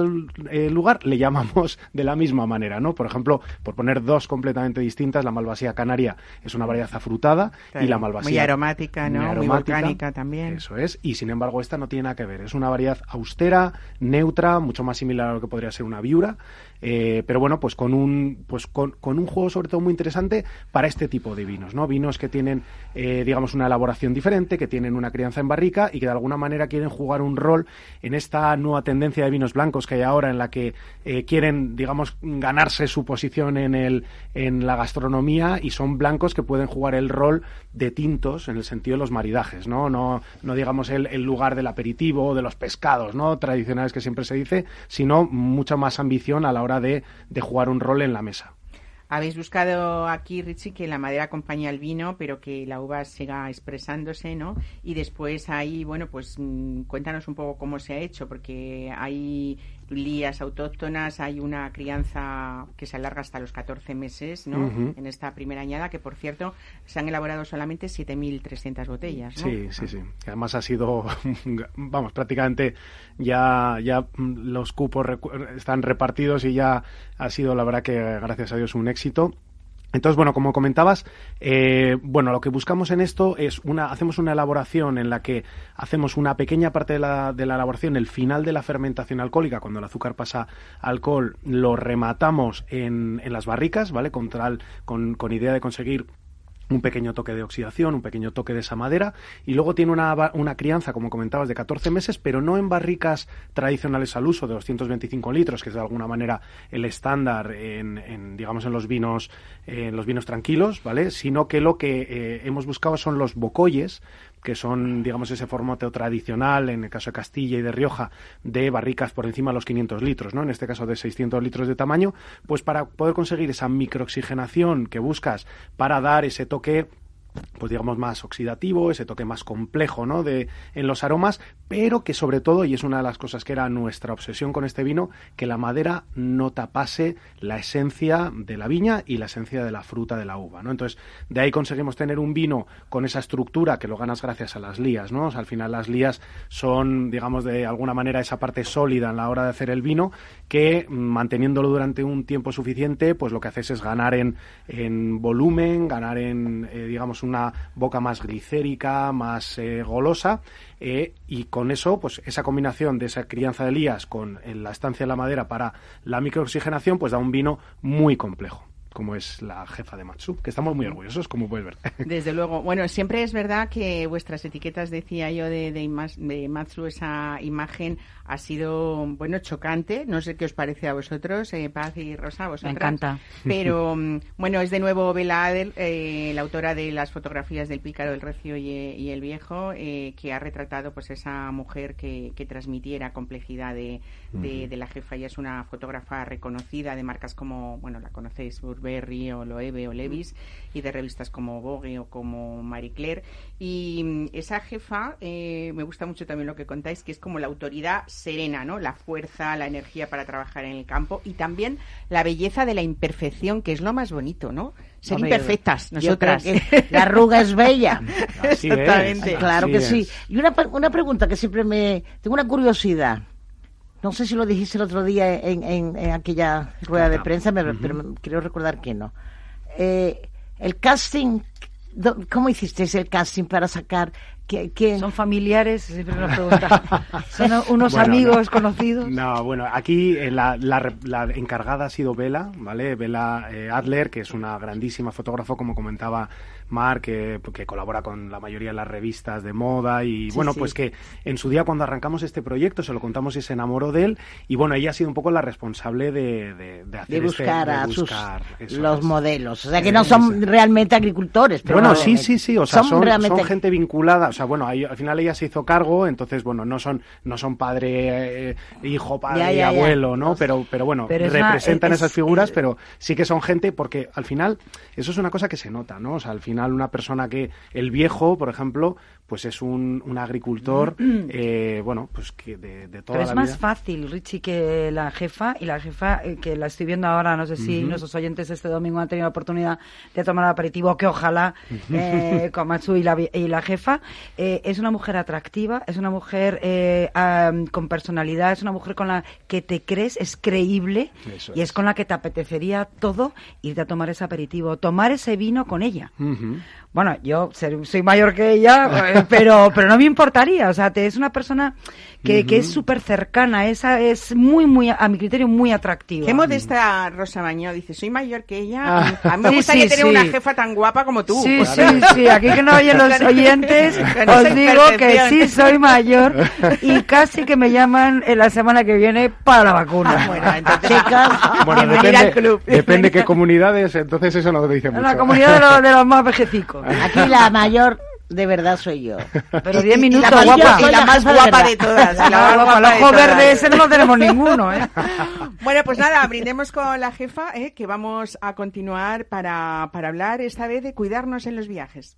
eh, lugar le llamamos de la misma manera, ¿no? Por ejemplo, por poner dos completamente distintas, la malvasía canaria es una variedad afrutada y la malvasía. Muy aromática, ¿no? Muy, volcánica también. Eso es. Y sin embargo, esta no tiene nada que ver. Es una variedad austera, neutra, mucho más similar a lo que podría ser una viura. Eh, pero bueno, pues con un, pues con, un juego sobre todo muy interesante para este tipo de vinos, ¿no? Vinos que tienen, eh, digamos, una elaboración diferente, que tienen una crianza en barrica y que de alguna manera quieren jugar un rol en esta nueva tendencia de vinos blancos que hay ahora en la que eh, quieren, digamos, ganarse su posición en, el, en la gastronomía y son blancos que pueden jugar el rol de tintos en el sentido de los maridajes, ¿no? No, no digamos el, lugar del aperitivo o de los pescados, ¿no? Tradicionales que siempre se dice, sino mucha más ambición a la hora de, jugar un rol en la mesa. Habéis buscado aquí, Richie, que la madera acompañe al vino, pero que la uva siga expresándose, ¿no? Y después ahí, bueno, pues mm, cuéntanos un poco cómo se ha hecho, porque hay lías autóctonas, hay una crianza que se alarga hasta los 14 meses, ¿no? En esta primera añada, que por cierto se han elaborado solamente 7.300 botellas, ¿no? Sí, sí, sí. Además ha sido, vamos, prácticamente ya, ya los cupos están repartidos y ya ha sido, la verdad que gracias a Dios, un éxito. Entonces, bueno, como comentabas, eh, bueno, lo que buscamos en esto es una, hacemos una elaboración en la que hacemos una pequeña parte de la, de la elaboración, el final de la fermentación alcohólica, cuando el azúcar pasa alcohol, lo rematamos en, en las barricas, ¿vale? Con, con, con idea de conseguir un pequeño toque de oxidación, un pequeño toque de esa madera, y luego tiene una, una, crianza, como comentabas, de 14 meses, pero no en barricas tradicionales al uso de 225 litros, que es de alguna manera el estándar en, digamos, en los vinos, en los vinos tranquilos, ¿vale? Sino que lo que eh, hemos buscado son los bocoyes, que son, digamos, ese formato tradicional, en el caso de Castilla y de Rioja, de barricas por encima de los 500 litros, ¿no? En este caso de 600 litros de tamaño, pues para poder conseguir esa microoxigenación que buscas para dar ese toque pues digamos más oxidativo, ese toque más complejo, ¿no? De en los aromas, pero que sobre todo y es una de las cosas que era nuestra obsesión con este vino, que la madera no tapase la esencia de la viña y la esencia de la fruta de la uva, ¿no? Entonces, de ahí conseguimos tener un vino con esa estructura que lo ganas gracias a las lías, ¿no? al final las lías son, digamos, de alguna manera esa parte sólida en la hora de hacer el vino que manteniéndolo durante un tiempo suficiente, pues lo que haces es ganar en, en volumen, ganar en, eh, digamos, una boca más glicérica, más eh, golosa, eh, y con eso, pues esa combinación de esa crianza de lías con la estancia de la madera para la microoxigenación, pues da un vino muy complejo. Como es la jefa de Matsu, que estamos muy orgullosos, como puedes ver. Desde luego. Bueno, siempre es verdad que vuestras etiquetas, decía yo, de, de, Matsu, esa imagen ha sido, bueno, chocante. No sé qué os parece a vosotros, eh, Paz y Rosa, vosotras. Me encanta. Pero, mm, bueno, es de nuevo Bela Adel, eh, la autora de las fotografías del Pícaro, el Recio y, el Viejo, eh, que ha retratado pues esa mujer que, que transmitiera complejidad de, de, la jefa. Ella es una fotógrafa reconocida de marcas como, bueno, la conocéis, Burberry o Loewe o Levis, y de revistas como Vogue o como Marie Claire. Y mm, esa jefa, eh, me gusta mucho también lo que contáis, que es como la autoridad serena, ¿no? La fuerza, la energía para trabajar en el campo y también la belleza de la imperfección, que es lo más bonito, ¿no? Ser imperfectas, nosotras. la arruga es bella. Exactamente. claro que sí. Y una, una pregunta que siempre me... Tengo una curiosidad. No sé si lo dijiste el otro día en, en, aquella rueda de prensa, pero quiero recordar que no. Eh, el casting, ¿cómo hiciste el casting para sacar son familiares, siempre nos preguntan. Son unos amigos conocidos. No, bueno, aquí eh, la, la, encargada ha sido Vela, ¿vale? Vela eh, Adler, que es una grandísima fotógrafa, como comentaba Mar, que, colabora con la mayoría de las revistas de moda y bueno, pues que en su día cuando arrancamos este proyecto se lo contamos y se enamoró de él y bueno, ella ha sido un poco la responsable de, de, de hacer de este, buscar a los modelos, o sea que no son realmente agricultores, pero bueno, sí, sí, sí, o sea, son, son, gente vinculada, o sea, bueno, al final ella se hizo cargo, entonces bueno, no son no son padre, eh, hijo, padre y abuelo, ¿no? Pero pero bueno, representan esas figuras, pero sí que son gente porque al final eso es una cosa que se nota, ¿no? O sea, al final una persona que el viejo, por ejemplo, pues es un, un agricultor, eh, bueno, pues que de, de toda Pero es más fácil, Richie, que la jefa, y la jefa, eh, que la estoy viendo ahora, no sé si nuestros oyentes este domingo han tenido la oportunidad de tomar el aperitivo, que ojalá, eh, con Matsu y la, y la jefa, es una mujer atractiva, es una mujer con personalidad, es una mujer con la que te crees, es creíble, y es. con la que te apetecería todo irte a tomar ese aperitivo, tomar ese vino con ella. Mm-hmm. Bueno, yo soy mayor que ella, eh, pero, pero no me importaría. O sea, te, es una persona que, que es súper cercana. Esa es muy, muy, a mi criterio, muy atractiva. Qué modesta Rosa Baño. Dice, soy mayor que ella. Ah. A mí me gustaría tener una jefa tan guapa como tú. Sí, sí, sí. Aquí que no oyen los oyentes, os digo que sí soy mayor y casi que me llaman en la semana que viene para la vacuna. Ah, bueno, entonces, chicas, bueno, depende, al club. Depende qué comunidades, entonces eso no lo dice mucho. La comunidad de los, de los más Aquí la mayor de verdad soy yo. Pero 10 minutos, la guapa. Y la más guapa de todas. La guapa, el ojo verde ese no lo tenemos ninguno, ¿eh? Bueno, pues nada, brindemos con la jefa, ¿eh? que vamos a continuar para, para hablar esta vez de cuidarnos en los viajes.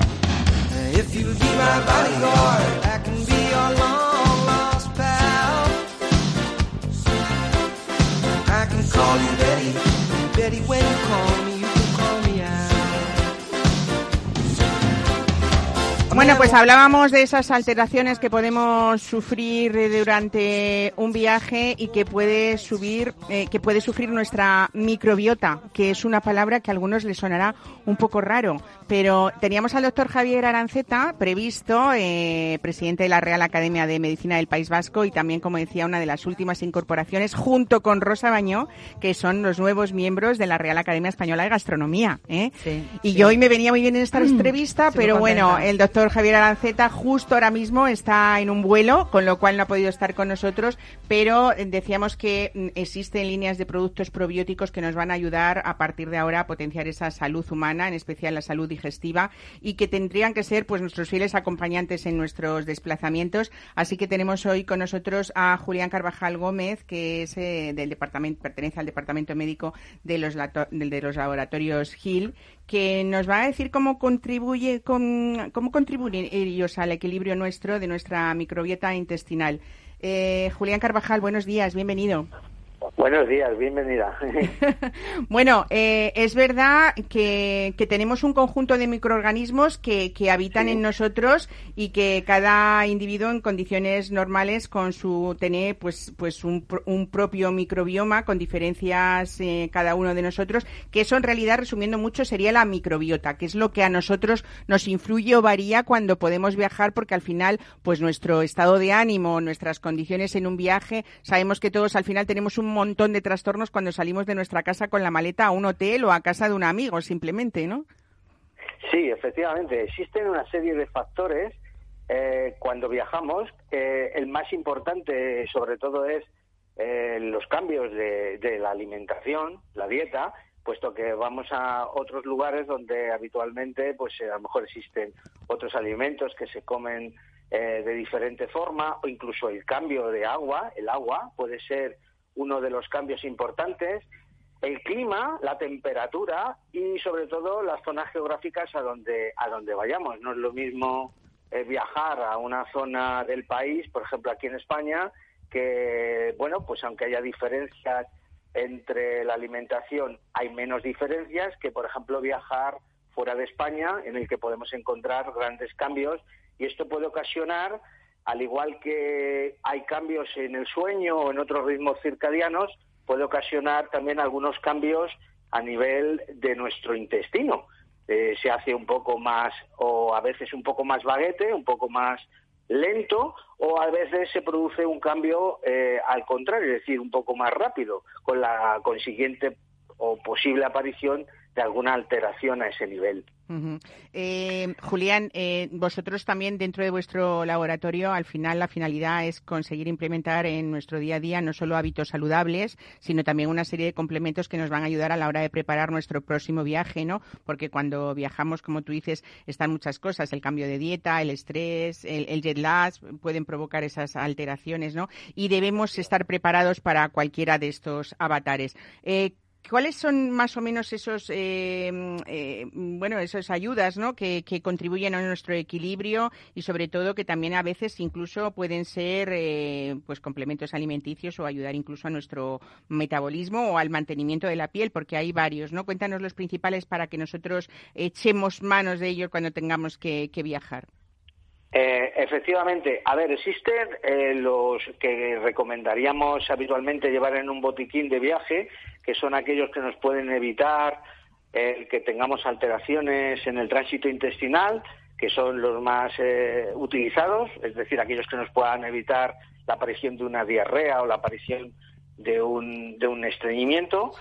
If you be my bodyguard, I can be your long lost pal. I can call you Betty, Betty when you call Bueno, pues hablábamos de esas alteraciones que podemos sufrir durante un viaje y que puede subir, eh, que puede sufrir nuestra microbiota, que es una palabra que a algunos les sonará un poco raro, pero teníamos al doctor Javier Aranceta previsto, eh, presidente de la Real Academia de Medicina del País Vasco y también, como decía, una de las últimas incorporaciones junto con Rosa Bañó, que son los nuevos miembros de la Real Academia Española de Gastronomía. ¿eh? y yo hoy me venía muy bien en esta mm, entrevista, pero bueno, el doctor Javier Aranceta justo ahora mismo está en un vuelo, con lo cual no ha podido estar con nosotros, pero eh, decíamos que mm, existen líneas de productos probióticos que nos van a ayudar a partir de ahora a potenciar esa salud humana, en especial la salud digestiva, y que tendrían que ser pues nuestros fieles acompañantes en nuestros desplazamientos. Así que tenemos hoy con nosotros a Julián Carvajal Gómez, que es eh, del departamento, pertenece al departamento médico de los, de los laboratorios Hill, que nos va a decir cómo contribuye, con, cómo contribuyen ellos al equilibrio nuestro de nuestra microbiota intestinal. Eh, Julián Carvajal, buenos días, bienvenido. Buenos días, bienvenida. bueno, eh, es verdad que, tenemos un conjunto de microorganismos que, habitan en nosotros y que cada individuo en condiciones normales con su tiene pues pues un, propio microbioma con diferencias eh, cada uno de nosotros, que eso en realidad resumiendo mucho sería la microbiota, que es lo que a nosotros nos influye o varía cuando podemos viajar porque al final pues nuestro estado de ánimo, nuestras condiciones en un viaje, sabemos que todos al final tenemos un montón de trastornos cuando salimos de nuestra casa con la maleta a un hotel o a casa de un amigo, simplemente, ¿no? Sí, efectivamente. Existen una serie de factores eh, cuando viajamos. Eh, el más importante, sobre todo, es eh, los cambios de, de, la alimentación, la dieta, puesto que vamos a otros lugares donde habitualmente, pues a lo mejor existen otros alimentos que se comen de diferente forma, o incluso el cambio de agua. El agua puede ser uno de los cambios importantes, el clima, la temperatura y sobre todo las zonas geográficas a donde, a donde vayamos. No es lo mismo eh, viajar a una zona del país, por ejemplo aquí en España, que, bueno, pues aunque haya diferencias entre la alimentación, hay menos diferencias que, por ejemplo, viajar fuera de España, en el que podemos encontrar grandes cambios y esto puede ocasionar al igual que hay cambios en el sueño o en otros ritmos circadianos, puede ocasionar también algunos cambios a nivel de nuestro intestino. Eh, se hace un poco más, o a veces un poco más baguete, un poco más lento, o a veces se produce un cambio eh, al contrario, es decir, un poco más rápido, con la consiguiente o posible aparición de alguna alteración a ese nivel. Eh, Julián, eh, vosotros también dentro de vuestro laboratorio, al final la finalidad es conseguir implementar en nuestro día a día no solo hábitos saludables, sino también una serie de complementos que nos van a ayudar a la hora de preparar nuestro próximo viaje, ¿no? Porque cuando viajamos, como tú dices, están muchas cosas, el cambio de dieta, el estrés, el, jet lag, pueden provocar esas alteraciones, ¿no? Y debemos estar preparados para cualquiera de estos avatares. Eh, ¿Cuáles son más o menos esos, eh, eh, bueno, esas ayudas, ¿no? Que, contribuyen a nuestro equilibrio y sobre todo que también a veces incluso pueden ser, eh, pues, complementos alimenticios o ayudar incluso a nuestro metabolismo o al mantenimiento de la piel, porque hay varios, ¿no? Cuéntanos los principales para que nosotros echemos manos de ellos cuando tengamos que viajar. Eh, efectivamente, a ver, existen eh, los que recomendaríamos habitualmente llevar en un botiquín de viaje, que son aquellos que nos pueden evitar eh, que tengamos alteraciones en el tránsito intestinal, que son los más utilizados, es decir, aquellos que nos puedan evitar la aparición de una diarrea o la aparición de un, de un estreñimiento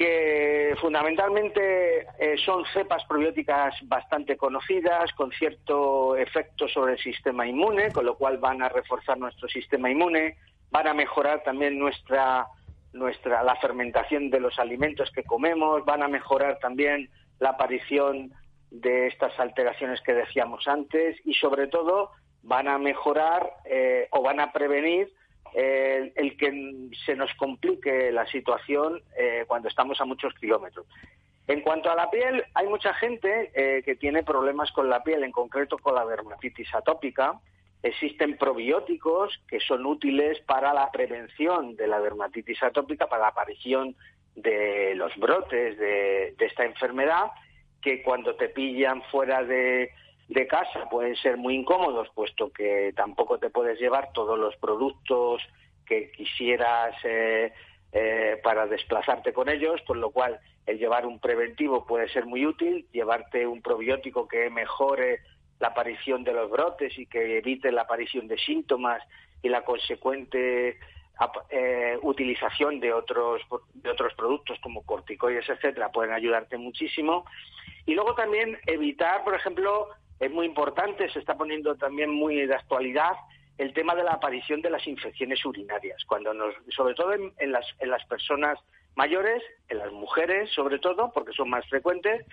que fundamentalmente eh, son cepas probióticas bastante conocidas, con cierto efecto sobre el sistema inmune, con lo cual van a reforzar nuestro sistema inmune, van a mejorar también nuestra, nuestra, la fermentación de los alimentos que comemos, van a mejorar también la aparición de estas alteraciones que decíamos antes y sobre todo van a mejorar eh, o van a prevenir el, que se nos complique la situación eh, cuando estamos a muchos kilómetros. En cuanto a la piel, hay mucha gente eh, que tiene problemas con la piel, en concreto con la dermatitis atópica. Existen probióticos que son útiles para la prevención de la dermatitis atópica, para la aparición de los brotes de esta enfermedad, que cuando te pillan fuera de, casa pueden ser muy incómodos, puesto que tampoco te puedes llevar todos los productos que quisieras eh, eh, para desplazarte con ellos, con lo cual el llevar un preventivo puede ser muy útil, llevarte un probiótico que mejore la aparición de los brotes y que evite la aparición de síntomas y la consecuente eh, utilización de otros de otros productos como corticoides etcétera pueden ayudarte muchísimo. Y luego también evitar por ejemplo es muy importante, se está poniendo también muy de actualidad el tema de la aparición de las infecciones urinarias, cuando nos, sobre todo en, las, en las personas mayores, en las mujeres sobre todo, porque son más frecuentes,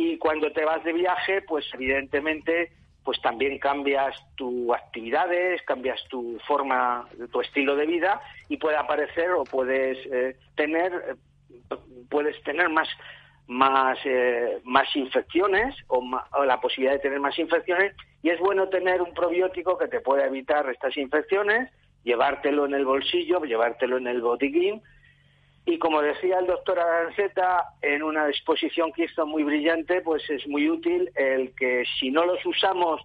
y cuando te vas de viaje, pues evidentemente pues también cambias tus actividades, cambias tu forma, tu estilo de vida y puede aparecer o puedes eh, tener eh, puedes tener más más eh, más infecciones o, o, la posibilidad de tener más infecciones y es bueno tener un probiótico que te pueda evitar estas infecciones, llevártelo en el bolsillo, llevártelo en el botiquín y como decía el doctor Aranceta en una exposición que hizo muy brillante, pues es muy útil el que si no los usamos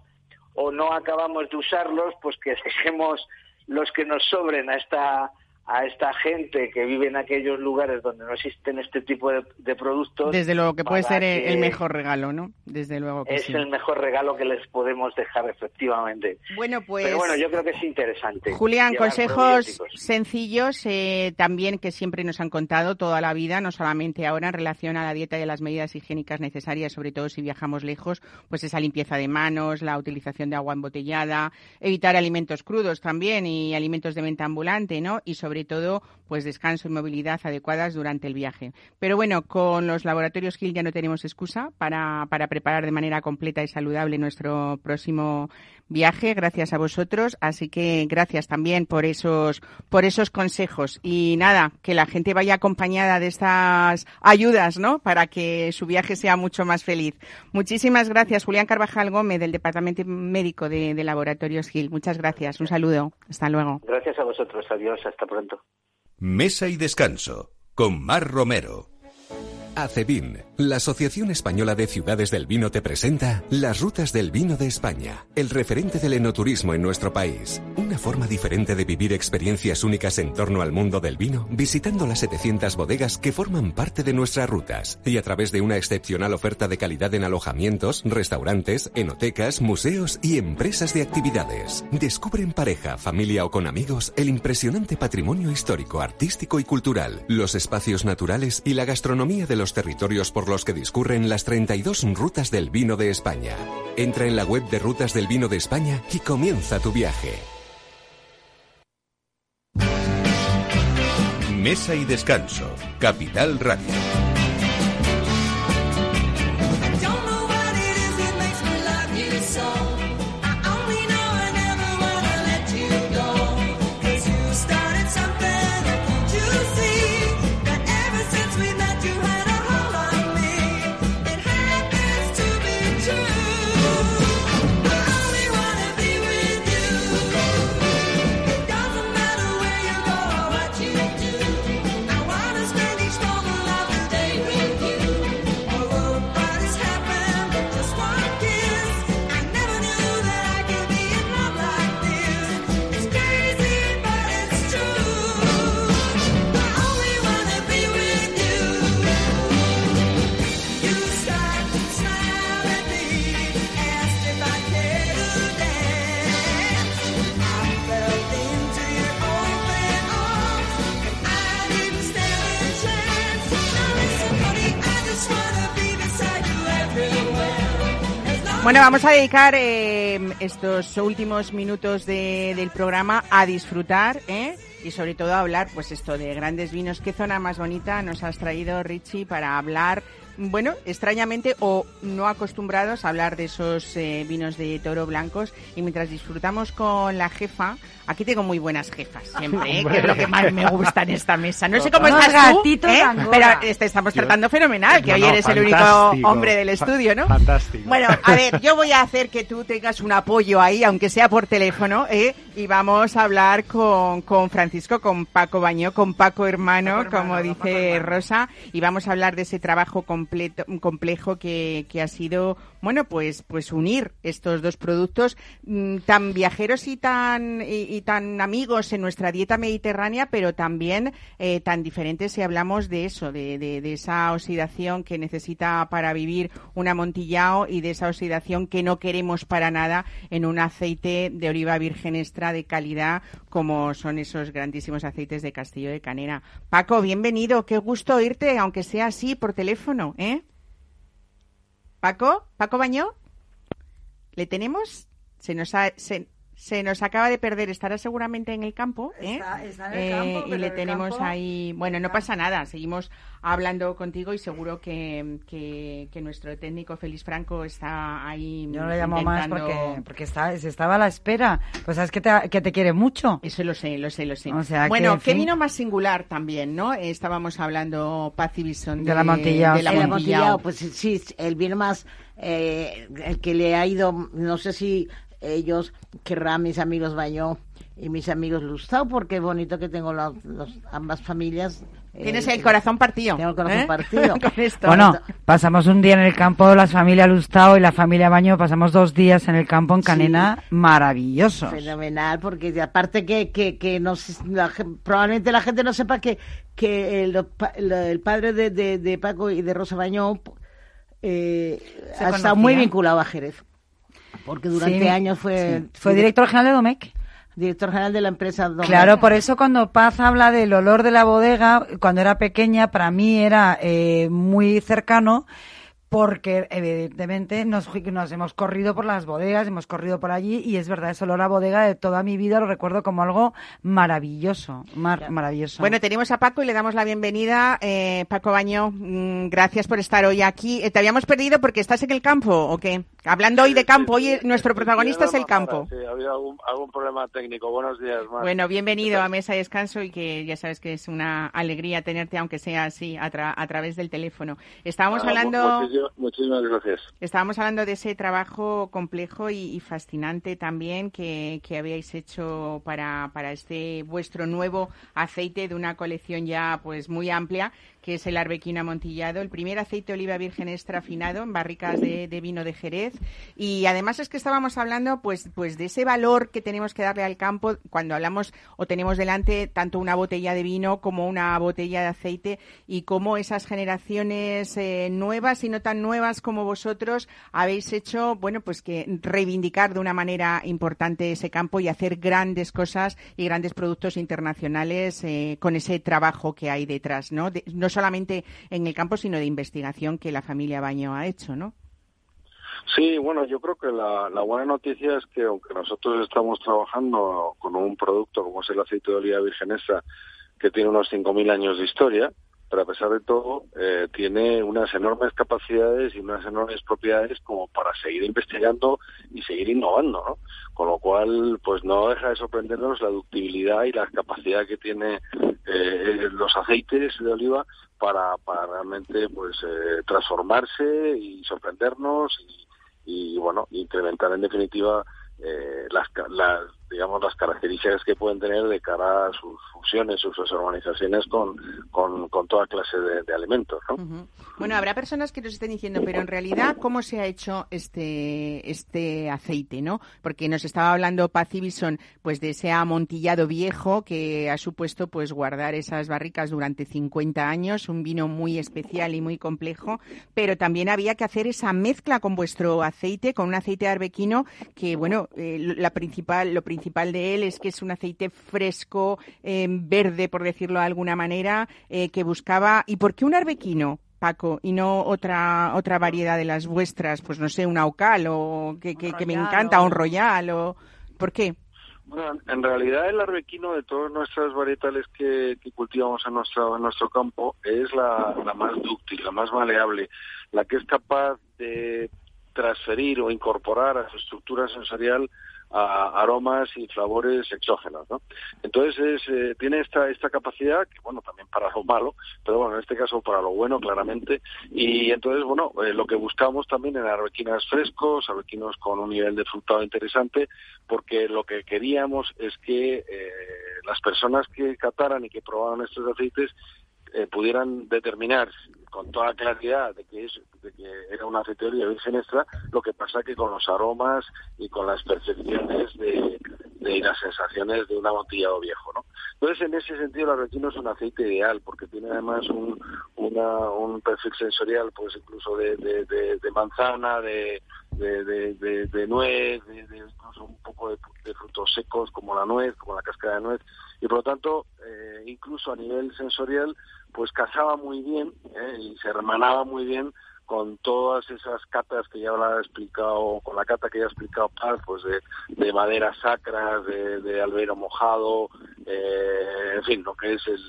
o no acabamos de usarlos, pues que dejemos los que nos sobren a esta a esta gente que vive en aquellos lugares donde no existen este tipo de, productos. Desde luego que puede ser el mejor regalo, ¿no? Desde luego que es el mejor regalo que les podemos dejar efectivamente. Bueno, pues. Pero bueno, yo creo que es interesante. Julián, consejos sencillos eh, también que siempre nos han contado toda la vida, no solamente ahora en relación a la dieta y a las medidas higiénicas necesarias, sobre todo si viajamos lejos, pues esa limpieza de manos, la utilización de agua embotellada, evitar alimentos crudos también y alimentos de venta ambulante, ¿no? Y sobre sobre todo pues descanso y movilidad adecuadas durante el viaje. Pero bueno, con los laboratorios Gil ya no tenemos excusa para, para preparar de manera completa y saludable nuestro próximo viaje, gracias a vosotros. Así que gracias también por esos, por esos consejos. Y nada, que la gente vaya acompañada de estas ayudas, ¿no? Para que su viaje sea mucho más feliz. Muchísimas gracias, Julián Carvajal Gómez, del Departamento Médico de, de Laboratorios Gil. Muchas gracias. Un saludo. Hasta luego. Gracias a vosotros. Adiós. Hasta pronto. Mesa y descanso con Mar Romero. ACEVIN, la Asociación Española de Ciudades del Vino te presenta Las Rutas del Vino de España, el referente del enoturismo en nuestro país. Una forma diferente de vivir experiencias únicas en torno al mundo del vino, visitando las 700 bodegas que forman parte de nuestras rutas y a través de una excepcional oferta de calidad en alojamientos, restaurantes, enotecas, museos y empresas de actividades. Descubre en pareja, familia o con amigos el impresionante patrimonio histórico, artístico y cultural, los espacios naturales y la gastronomía de los territorios por los que discurren las 32 rutas del vino de España. Entra en la web de Rutas del Vino de España y comienza tu viaje. Mesa y descanso, Capital Radio. Bueno, vamos a dedicar eh, estos últimos minutos del programa a disfrutar ¿eh? y sobre todo a hablar, pues esto de grandes vinos. ¿Qué zona más bonita nos has traído, Richie, para hablar bueno, extrañamente o no acostumbrados a hablar de esos eh, vinos de toro blancos y mientras disfrutamos con la jefa, aquí tengo muy buenas jefas siempre, ¿eh? que es lo que más me gusta en esta mesa. No sé cómo estás tú, ¿eh? pero este, estamos tratando fenomenal, que hoy eres el único hombre del estudio, ¿no? Fantástico. Bueno, a ver, yo voy a hacer que tú tengas un apoyo ahí, aunque sea por teléfono, ¿eh? Y vamos a hablar con, con Francisco, con Paco Baño, con Paco Hermano, como dice Rosa, y vamos a hablar de ese trabajo con complejo que, que, ha sido, bueno, pues, pues unir estos dos productos mm, tan viajeros y tan, y, tan amigos en nuestra dieta mediterránea, pero también eh, tan diferentes si hablamos de eso, de, de, esa oxidación que necesita para vivir un amontillado y de esa oxidación que no queremos para nada en un aceite de oliva virgen extra de calidad como son esos grandísimos aceites de Castillo de Canera. Paco, bienvenido, qué gusto oírte, aunque sea así por teléfono. ¿eh? Paco, Paco Baño. ¿Le tenemos? Se nos ha, se nos acaba de perder, estará seguramente en el campo, ¿eh? Está, en el campo eh, y le tenemos ahí, bueno, no pasa nada, seguimos hablando contigo y seguro que, que, nuestro técnico Félix Franco está ahí. Yo no le llamo más porque, porque está, se estaba a la espera, pues sabes que te, que te quiere mucho. Eso lo sé, lo sé, lo sé. bueno, qué vino más singular también, ¿no? Estábamos hablando Paz y de, de la Montilla. De la pues sí, el vino más, eh, el que le ha ido, no sé si ellos querrán mis amigos Bañó y mis amigos Lustau, porque es bonito que tengo las ambas familias. Tienes el corazón partido. Tengo el corazón ¿eh? partido. Bueno, pasamos un día en el campo, la familia Lustau y la familia Baño, pasamos dos días en el campo en Canena, maravilloso. Fenomenal, porque aparte que, que, que no, probablemente la gente no sepa que, que el, padre de, de, Paco y de Rosa Bañó eh, ha estado muy vinculado a Jerez porque durante años fue... Fue director general de Domecq director general de la empresa Domecq. Claro, por eso cuando Paz habla del olor de la bodega, cuando era pequeña, para mí era eh, muy cercano porque evidentemente nos, nos hemos corrido por las bodegas, hemos corrido por allí y es verdad, es olor a bodega de toda mi vida, lo recuerdo como algo maravilloso, maravilloso. Bueno, tenemos a Paco y le damos la bienvenida. Eh, Paco Baño, mm, gracias por estar hoy aquí. Eh, ¿Te habíamos perdido porque estás en el campo o qué? Hablando hoy de campo, hoy nuestro protagonista es el campo. Sí, había algún, algún problema técnico. Buenos días, Bueno, bienvenido a Mesa y Descanso y que ya sabes que es una alegría tenerte, aunque sea así, a, a través del teléfono. Estábamos ah, hablando... Muchísimas gracias. Estábamos hablando de ese trabajo complejo y, fascinante también que, que habíais hecho para, para este vuestro nuevo aceite de una colección ya pues muy amplia que es el arbequino amontillado, el primer aceite de oliva virgen extra afinado en barricas de, vino de Jerez. Y además es que estábamos hablando pues, pues de ese valor que tenemos que darle al campo cuando hablamos o tenemos delante tanto una botella de vino como una botella de aceite y cómo esas generaciones eh, nuevas y no tan nuevas como vosotros habéis hecho, bueno, pues que reivindicar de una manera importante ese campo y hacer grandes cosas y grandes productos internacionales eh, con ese trabajo que hay detrás, no solamente en el campo, sino de investigación que la familia Baño ha hecho, ¿no? Sí, bueno, yo creo que la, buena noticia es que aunque nosotros estamos trabajando con un producto como es el aceite de oliva virgenesa, que tiene unos 5.000 años de historia, pero a pesar de todo eh, tiene unas enormes capacidades y unas enormes propiedades como para seguir investigando y seguir innovando, ¿no? Con lo cual, pues no deja de sorprendernos la ductibilidad y la capacidad que tiene eh, los aceites de oliva para, para realmente pues eh, transformarse y sorprendernos y, y bueno incrementar en definitiva eh, las, las, digamos, las características que pueden tener de cara a sus fusiones, sus organizaciones con, con, toda clase de, alimentos. ¿no? Bueno, habrá personas que nos estén diciendo, pero en realidad, ¿cómo se ha hecho este, este aceite? no Porque nos estaba hablando Pacibison pues de ese amontillado viejo que ha supuesto pues guardar esas barricas durante 50 años, un vino muy especial y muy complejo, pero también había que hacer esa mezcla con vuestro aceite, con un aceite de arbequino que, bueno, eh, la principal, lo principal de él es que es un aceite fresco, eh, verde, por decirlo de alguna manera, eh, que buscaba. ¿Y por qué un arbequino? Paco, y no otra otra variedad de las vuestras, pues no sé, un aucal o que, que, me encanta, un royal o ¿por qué? Bueno, en realidad el arbequino de todas nuestras varietales que, cultivamos en nuestro, en nuestro campo es la, la, más dúctil, la más maleable, la que es capaz de transferir o incorporar a su estructura sensorial a aromas y sabores exógenos, ¿no? Entonces eh, tiene esta esta capacidad que bueno también para lo malo, pero bueno en este caso para lo bueno claramente y entonces bueno eh, lo que buscamos también en arbequinas frescos, arbequinos con un nivel de frutado interesante, porque lo que queríamos es que eh, las personas que cataran y que probaban estos aceites pudieran determinar con toda claridad de que, es, de que era una aceite de virgen extra, lo que pasa que con los aromas y con las percepciones de, de las sensaciones de un amontillado viejo, ¿no? Entonces, en ese sentido, la retina es un aceite ideal porque tiene además un, una, un perfil sensorial, pues incluso de, de, de, manzana, de, de, nuez, de, incluso un poco de, frutos secos como la nuez, como la cáscara de nuez, y por lo tanto, eh, incluso a nivel sensorial, pues casaba muy bien ¿eh? y se hermanaba muy bien con todas esas catas que ya ha explicado, con la cata que ya ha explicado Paz, pues de, de maderas sacras, de, de albero mojado, eh, en fin, lo que es el,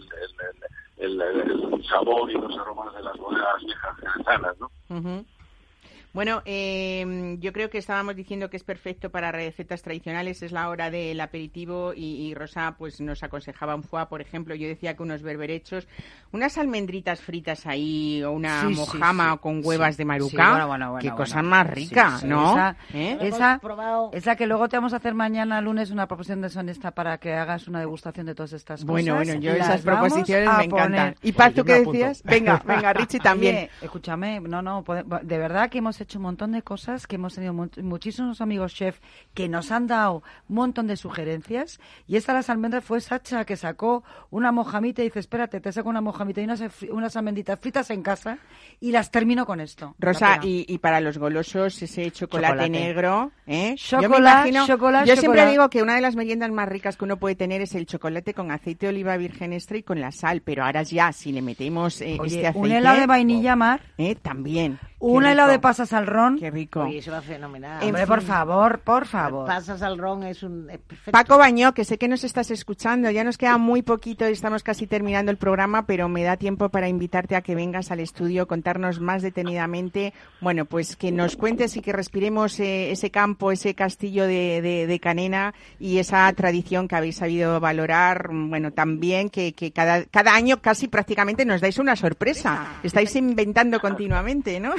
el, el, sabor y los aromas de las bodegas viejas ¿no? Bueno, eh, yo creo que estábamos diciendo que es perfecto para recetas tradicionales, es la hora del aperitivo y, Rosa pues nos aconsejaba un foie, por ejemplo, yo decía que unos berberechos, unas almendritas fritas ahí o una mojama con huevas de maruca, bueno, bueno, qué cosa más rica, ¿no? Esa, ¿Eh? esa, que luego te vamos a hacer mañana lunes una proposición de sonesta para que hagas una degustación de todas estas cosas. Bueno, bueno, yo esas proposiciones me encantan. ¿Y Paz, tú qué decías? Venga, venga, Richie también. escúchame, no, no, de verdad que hemos hecho un montón de cosas, que hemos tenido muchísimos amigos chef que nos han dado un montón de sugerencias. Y esta las almendras fue Sacha que sacó una mojamita y dice, espérate, te saco una mojamita y unas, unas almendritas fritas en casa y las termino con esto. Rosa, y, para los golosos ese chocolate, negro, ¿eh? Chocolate, yo chocolate, Yo siempre digo que una de las meriendas más ricas que uno puede tener es el chocolate con aceite de oliva virgen extra y con la sal, pero ahora ya, si le metemos eh, este aceite... un helado de vainilla mar... ¿eh? También. Un helado de pasas al ron. Qué rico. eso va fenomenal. Hombre, por favor, por favor. Pasas al ron es un perfecto. Paco Bañó, que sé que nos estás escuchando, ya nos queda muy poquito y estamos casi terminando el programa, pero me da tiempo para invitarte a que vengas al estudio, contarnos más detenidamente, bueno, pues que nos cuentes y que respiremos eh, ese campo, ese castillo de, de, Canena y esa tradición que habéis sabido valorar, bueno, también que, que cada, cada año casi prácticamente nos dais una sorpresa. Estáis inventando continuamente, ¿no?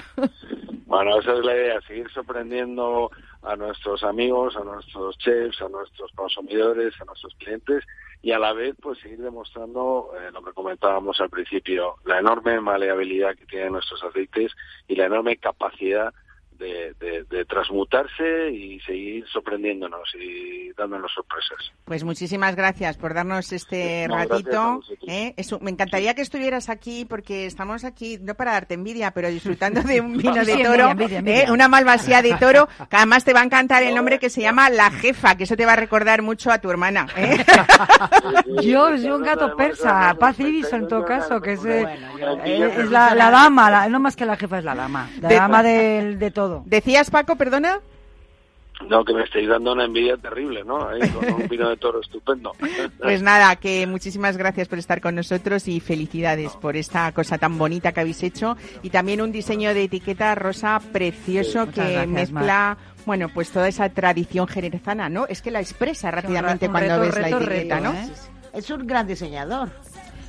Bueno, esa es la idea, seguir sorprendiendo a nuestros amigos, a nuestros chefs, a nuestros consumidores, a nuestros clientes y a la vez pues seguir demostrando eh, lo que comentábamos al principio, la enorme maleabilidad que tienen nuestros aceites y la enorme capacidad de, transmutarse y seguir sorprendiéndonos y dándonos sorpresas. Pues muchísimas gracias por darnos este ratito. ¿eh? me encantaría que estuvieras aquí porque estamos aquí, no para darte envidia, pero disfrutando de un vino de toro, ¿eh? una malvasía de toro, que además te va a encantar el nombre que se llama La Jefa, que eso te va a recordar mucho a tu hermana. ¿eh? Yo soy un gato persa, Paz Ibis en todo caso, que es, la, dama, no más que la jefa es la dama, la dama de todo. ¿Decías, Paco, perdona? No, que me estáis dando una envidia terrible, ¿no? con un vino de toro estupendo. Pues nada, que muchísimas gracias por estar con nosotros y felicidades por esta cosa tan bonita que habéis hecho y también un diseño de etiqueta rosa precioso que mezcla bueno, pues toda esa tradición jerezana, ¿no? Es que la expresa rápidamente cuando ves la etiqueta, ¿no? ¿eh? Es un gran diseñador.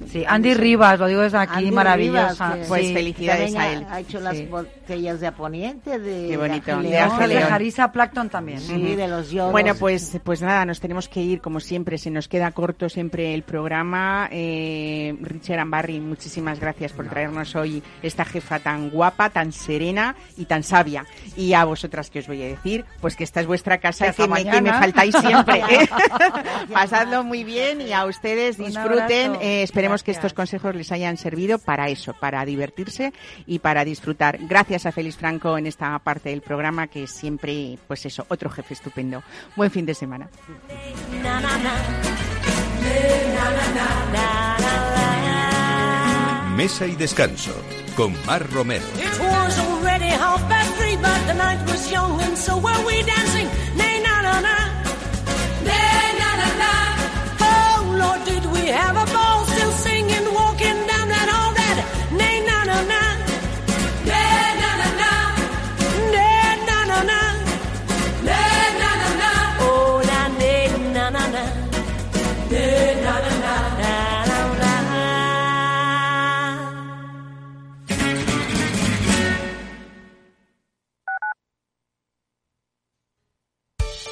Sí, Andy Rivas, lo digo desde aquí, maravillosa. pues felicidades a él. Ha hecho las botellas de Aponiente, de, Qué bonito. de, de Jarisa Plankton también. Sí, de los yodos. Bueno, pues, pues nada, nos tenemos que ir, como siempre, se nos queda corto siempre el programa. Eh, Richard Ambarri, muchísimas gracias por traernos hoy esta jefa tan guapa, tan serena y tan sabia. Y a vosotras, que os voy a decir? Pues que esta es vuestra casa y que me, que me, faltáis siempre. ¿eh? Pasadlo muy bien y a ustedes disfruten. Eh, esperemos que estos consejos les hayan servido para eso, para divertirse y para disfrutar. Gracias a Félix Franco en esta parte del programa, que es siempre, pues eso, otro jefe estupendo. Buen fin de semana. Mesa y descanso con Mar Romero.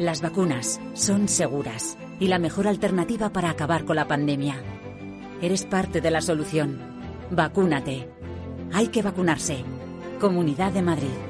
Las vacunas son seguras y la mejor alternativa para acabar con la pandemia. Eres parte de la solución. Vacúnate. Hay que vacunarse. Comunidad de Madrid.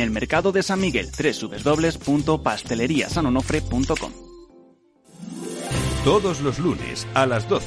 el Mercado de San Miguel, www.pasteleriasanonofre.com. Todos los lunes a las 12,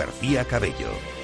García Cabello.